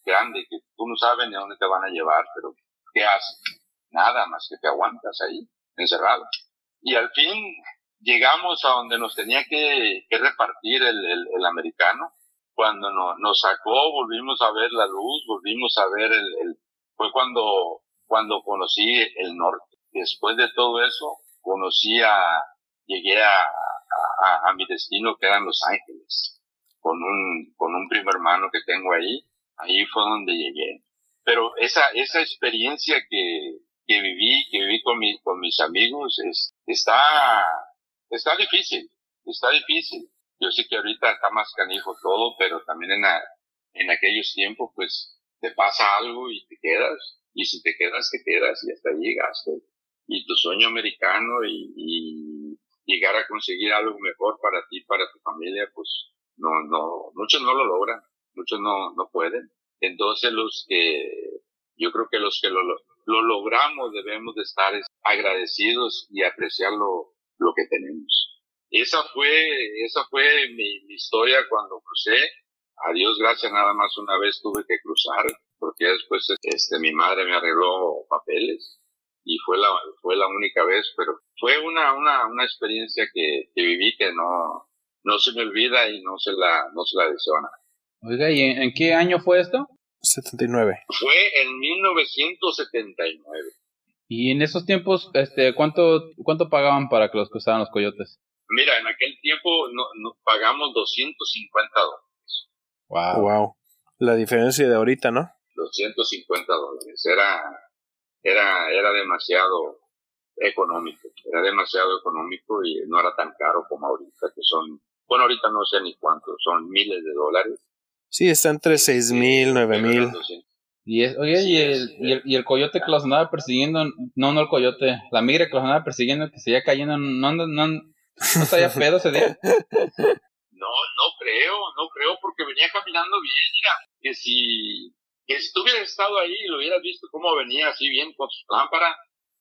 [SPEAKER 5] grande, que tú no sabes ni a dónde te van a llevar, pero ¿qué haces? Nada más que te aguantas ahí, encerrado. Y al fin llegamos a donde nos tenía que, que repartir el, el, el americano. Cuando no, nos sacó, volvimos a ver la luz, volvimos a ver el, el, fue cuando, cuando conocí el norte. Después de todo eso, conocí a, llegué a, a, a mi destino que Los Ángeles, con un, con un primo hermano que tengo ahí. Ahí fue donde llegué. Pero esa, esa experiencia que, que viví, que viví con, mi, con mis amigos, es, está, está difícil, está difícil. Yo sé que ahorita está más canijo todo, pero también en, en aquellos tiempos, pues, te pasa algo y te quedas. Y si te quedas, te quedas y hasta ahí llegaste. Y tu sueño americano y, y llegar a conseguir algo mejor para ti, para tu familia, pues, no, no, muchos no lo logran, muchos no, no pueden. Entonces los que, yo creo que los que lo, lo logramos debemos de estar agradecidos y apreciar lo, lo que tenemos. Esa fue, esa fue mi, mi historia cuando crucé. A Dios gracias, nada más una vez tuve que cruzar, porque después este, mi madre me arregló papeles y fue la, fue la única vez, pero fue una, una, una experiencia que, que viví que no, no se me olvida y no se la, no se la deseo a nadie.
[SPEAKER 1] Oiga, ¿y en, en, qué año fue esto?
[SPEAKER 2] 79.
[SPEAKER 5] Fue en 1979.
[SPEAKER 1] Y en esos tiempos, este, ¿cuánto, cuánto pagaban para que los cruzaran los coyotes?
[SPEAKER 5] Mira, en aquel tiempo no, no pagamos 250 dólares.
[SPEAKER 2] Wow. Wow. La diferencia de ahorita, ¿no?
[SPEAKER 5] 250 dólares. Era, era, era demasiado económico. Era demasiado económico y no era tan caro como ahorita, que son, bueno, ahorita no sé ni cuánto, son miles de dólares.
[SPEAKER 2] Sí, está entre seis mil, nueve mil.
[SPEAKER 1] Y es, oye, y el, y el, y el coyote que los andaba persiguiendo, no, no el coyote, la migra que los andaba persiguiendo, que seguía cayendo, no, no, no, no sabía pedo ese día.
[SPEAKER 5] No, no creo, no creo, porque venía caminando bien, mira, que si, que si tú hubieras estado ahí y lo hubieras visto cómo venía así bien con su lámpara,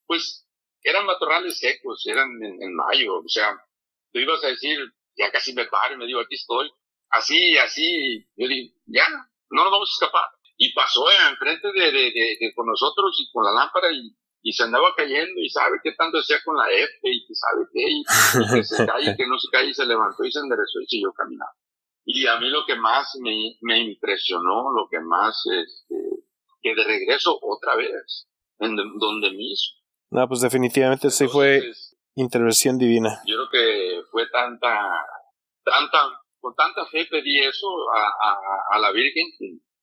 [SPEAKER 5] pues eran matorrales secos, eran en, mayo, o sea, tú ibas a decir, ya casi me paro y me digo, aquí estoy, así, así, yo digo, ya, no nos vamos a escapar. Y pasó enfrente de, de, de, de, con nosotros y con la lámpara y, y se andaba cayendo y sabe qué tanto decía con la F y que sabe qué, y que se cae y que no se cae y se levantó y se enderezó y siguió caminando. Y a mí lo que más me, me impresionó, lo que más, este, que de regreso otra vez, en donde mismo.
[SPEAKER 2] No, pues definitivamente Entonces, sí fue intervención divina.
[SPEAKER 5] Yo creo que fue tanta, tanta, con tanta fe pedí eso a, a, a la Virgen,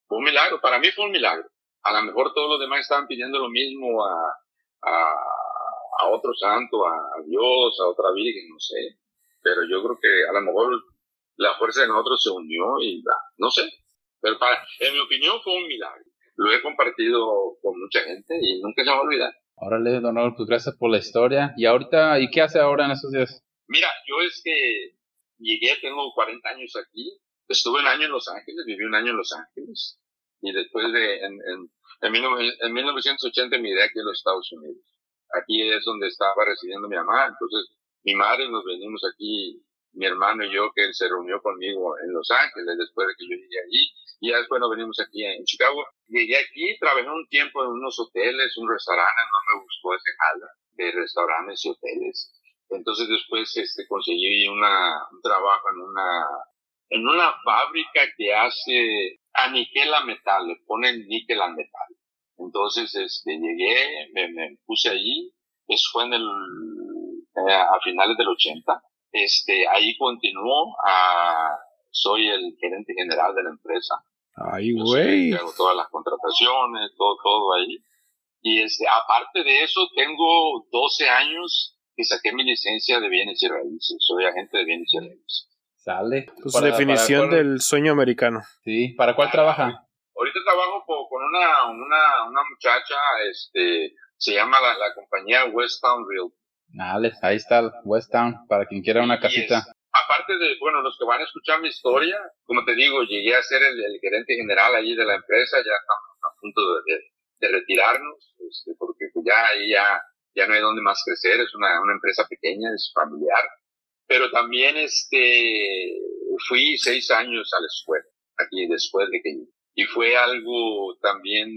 [SPEAKER 5] fue un milagro, para mí fue un milagro. A lo mejor todos los demás estaban pidiendo lo mismo a, a, a otro santo, a, a Dios, a otra Virgen, no sé. Pero yo creo que a lo mejor la fuerza de nosotros se unió y no sé. Pero para, en mi opinión fue un milagro. Lo he compartido con mucha gente y nunca se va a olvidar.
[SPEAKER 1] Órale, don Raúl, pues gracias por la historia. Y ahorita, ¿y qué hace ahora en esos días?
[SPEAKER 5] Mira, yo es que llegué, tengo 40 años aquí. Estuve un año en Los Ángeles, viví un año en Los Ángeles. Y después de, en, en, en, en 1980 me idea aquí en los Estados Unidos. Aquí es donde estaba residiendo mi mamá. Entonces, mi madre nos venimos aquí mi hermano y yo, que se reunió conmigo en Los Ángeles después de que yo llegué allí. Y ya después nos venimos aquí en Chicago. Llegué aquí, trabajé un tiempo en unos hoteles, un restaurante, no me gustó ese jala de restaurantes y hoteles. Entonces después este, conseguí una, un trabajo en una, en una fábrica que hace aniquela metal, le ponen níquel al metal. Entonces este, llegué, me, me puse allí, eso fue en el, eh, a finales del 80 este, ahí continuó, a, soy el gerente general de la empresa.
[SPEAKER 2] Ay, güey.
[SPEAKER 5] Hago todas las contrataciones, todo, todo ahí. Y este, aparte de eso, tengo 12 años que saqué mi licencia de bienes y raíces. Soy agente de bienes y raíces.
[SPEAKER 1] Sale.
[SPEAKER 2] Pues
[SPEAKER 1] Para-
[SPEAKER 2] definición
[SPEAKER 1] para cuál-
[SPEAKER 2] del sueño americano.
[SPEAKER 1] Sí, ¿para cuál trabaja?
[SPEAKER 5] Ahorita trabajo con una, una, una muchacha, este, se llama la, la compañía Westtown Real.
[SPEAKER 1] Dale, ahí está, West Town, para quien quiera una casita.
[SPEAKER 5] es- aparte de, bueno, los que van a escuchar mi historia, como te digo, llegué a ser el, el gerente general allí de la empresa, ya estamos a punto de, de- de retirarnos, este, porque pues ya ahí ya, ya no hay donde más crecer, es una, una empresa pequeña, es familiar. Pero también, este, fui seis años a la escuela, aquí después de que, y fue algo también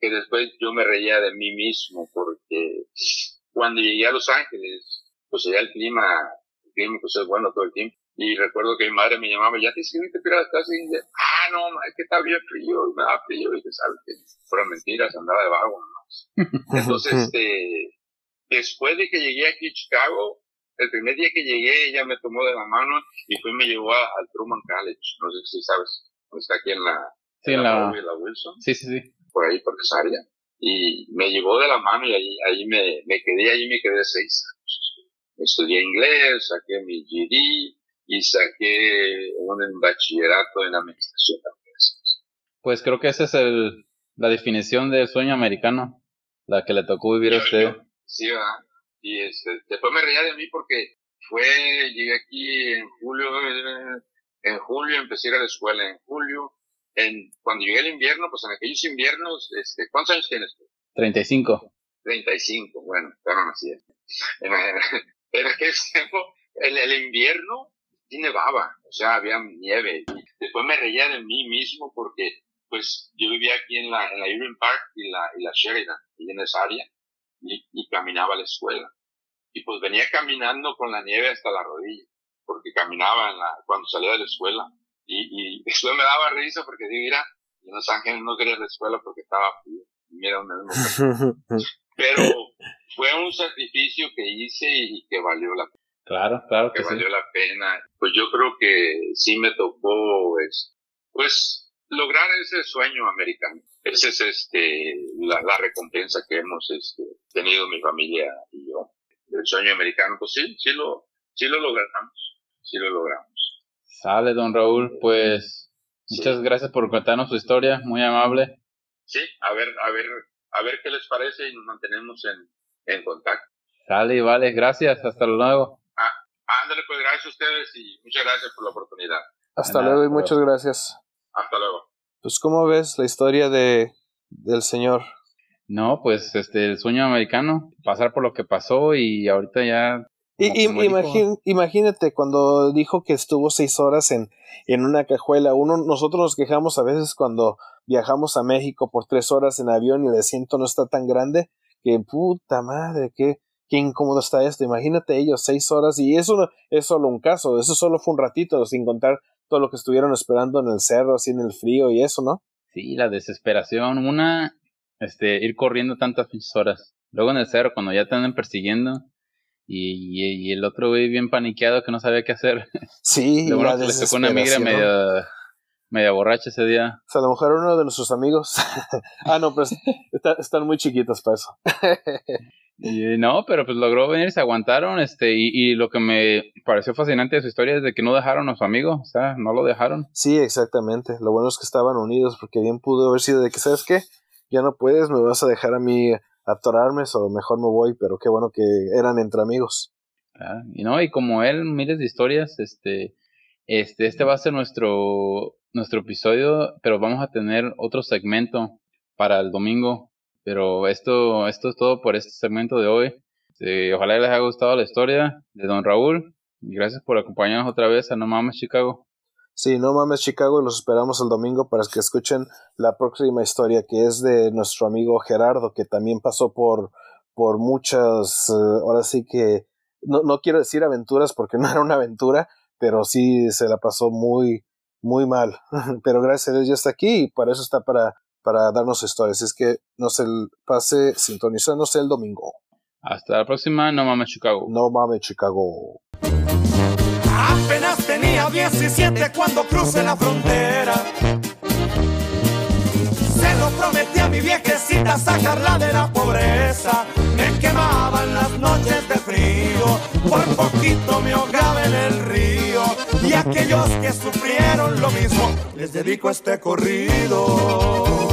[SPEAKER 5] que después yo me reía de mí mismo, porque cuando llegué a Los Ángeles, pues allá el clima, el clima pues es bueno todo el tiempo. Y recuerdo que mi madre me llamaba, ya te inscribiste para las clases. Y dice, ah, no, es que está bien frío, y me da frío. Y dije, sabes que fueron mentiras, andaba de vago nomás. Entonces, este, después de que llegué aquí a Chicago, el primer día que llegué, ella me tomó de la mano y fue y me llevó al Truman College. No sé si sabes, está aquí en la,
[SPEAKER 1] Sí, en la...
[SPEAKER 5] Broadway, la Wilson
[SPEAKER 1] Sí, sí, sí.
[SPEAKER 5] por ahí, por esa área. Y me llevó de la mano y ahí, ahí me, me quedé, ahí me quedé seis años. Estudié inglés, saqué mi GD y saqué un bachillerato en administración de empresas.
[SPEAKER 1] Pues creo que esa es el, la definición del sueño americano, la que le tocó vivir a usted.
[SPEAKER 5] Sí, ¿verdad? Y este, después me reía de mí porque fue, llegué aquí en julio, en julio empecé a ir a la escuela, en julio, en, cuando llegué el invierno, pues en aquellos inviernos, este, ¿cuántos años tienes tú?
[SPEAKER 1] 35.
[SPEAKER 5] 35, bueno, ya no nací. En, en aquel tiempo, el, el invierno sí nevaba, o sea, había nieve. Y después me reía de mí mismo porque, pues, yo vivía aquí en la, en la Irving Park y la, y la Sheridan, y en esa área, y, y caminaba a la escuela. Y pues venía caminando con la nieve hasta la rodilla, porque caminaba en la, cuando salía de la escuela. Y, y después me daba risa porque digo, mira, en Los Ángeles no quería la escuela porque estaba frío. Mira dónde pero fue un sacrificio que hice y que valió la
[SPEAKER 1] Claro, claro
[SPEAKER 5] que
[SPEAKER 1] que sí.
[SPEAKER 5] valió la pena. Pues yo creo que sí me tocó, es, pues, lograr ese sueño americano. Esa es este, la, la recompensa que hemos este, tenido mi familia y yo. El sueño americano, pues sí, sí lo, sí lo logramos. Sí lo logramos.
[SPEAKER 1] Sale, don Raúl, pues muchas
[SPEAKER 5] Sí.
[SPEAKER 1] gracias por contarnos su historia, muy amable.
[SPEAKER 5] Sí, a ver, a ver, a ver qué les parece y nos mantenemos en, en contacto.
[SPEAKER 1] Sale, vale, gracias, hasta luego.
[SPEAKER 5] Ándale, pues gracias a ustedes y muchas gracias por la oportunidad.
[SPEAKER 2] Hasta
[SPEAKER 1] nada,
[SPEAKER 2] luego y
[SPEAKER 1] hasta
[SPEAKER 2] muchas gracias.
[SPEAKER 5] Hasta luego.
[SPEAKER 2] Pues, ¿cómo ves la historia de del señor?
[SPEAKER 1] No, pues este, el sueño americano, pasar por lo que pasó y ahorita ya...
[SPEAKER 2] Y, imagín- imagínate cuando dijo que estuvo seis horas en, en una cajuela. Uno, nosotros nos quejamos a veces cuando viajamos a México por tres horas en avión y el asiento no está tan grande que puta madre, qué, qué incómodo está esto. Imagínate ellos seis horas y eso no- es solo un caso, eso solo fue un ratito, sin contar todo lo que estuvieron esperando en el cerro, así en el frío y eso, ¿no?
[SPEAKER 1] Sí, la desesperación. Una, este, ir corriendo tantas horas. Luego en el cerro, cuando ya te andan persiguiendo. Y, y, y el otro güey bien paniqueado que no sabía qué hacer.
[SPEAKER 2] Sí,
[SPEAKER 1] Lo bueno que le tocó una migra media, media borracha ese día.
[SPEAKER 2] O sea, a lo mejor uno de nuestros amigos. ah, no, pero está- están muy chiquitos para eso.
[SPEAKER 1] Y, no, pero pues logró venir, se aguantaron, este, y, y lo que me pareció fascinante de su historia es de que no dejaron a su amigo, o sea, no lo dejaron.
[SPEAKER 2] Sí, exactamente. Lo bueno es que estaban unidos porque bien pudo haber sido de que, ¿sabes qué? Ya no puedes, me vas a dejar a mí atorarme o mejor me voy, pero qué bueno que eran entre amigos.
[SPEAKER 1] Ah, Y no, y como él, miles de historias, este, este, este va a ser nuestro, nuestro episodio, pero vamos a tener otro segmento para el domingo. Pero esto, esto es todo por este segmento de hoy. Eh, ojalá les haya gustado la historia de Don Raúl. Gracias por acompañarnos otra vez a No Mames Chicago.
[SPEAKER 2] Sí, no mames Chicago y los esperamos el domingo para que escuchen la próxima historia que es de nuestro amigo Gerardo que también pasó por, por muchas, eh, ahora sí que, no, no quiero decir aventuras porque no era una aventura, pero sí se la pasó muy, muy mal. pero gracias a Dios ya está aquí y para eso está para, para darnos historias. Es que no se pase sintonizándose el domingo.
[SPEAKER 1] Hasta la próxima, No Mames Chicago.
[SPEAKER 2] No mames Chicago.
[SPEAKER 6] Apenas tenía 17 cuando crucé la frontera. Se lo prometí a mi viejecita sacarla de la pobreza. Me quemaban las noches de frío, por poquito me ahogaba en el río. Y aquellos que sufrieron lo mismo, les dedico este corrido.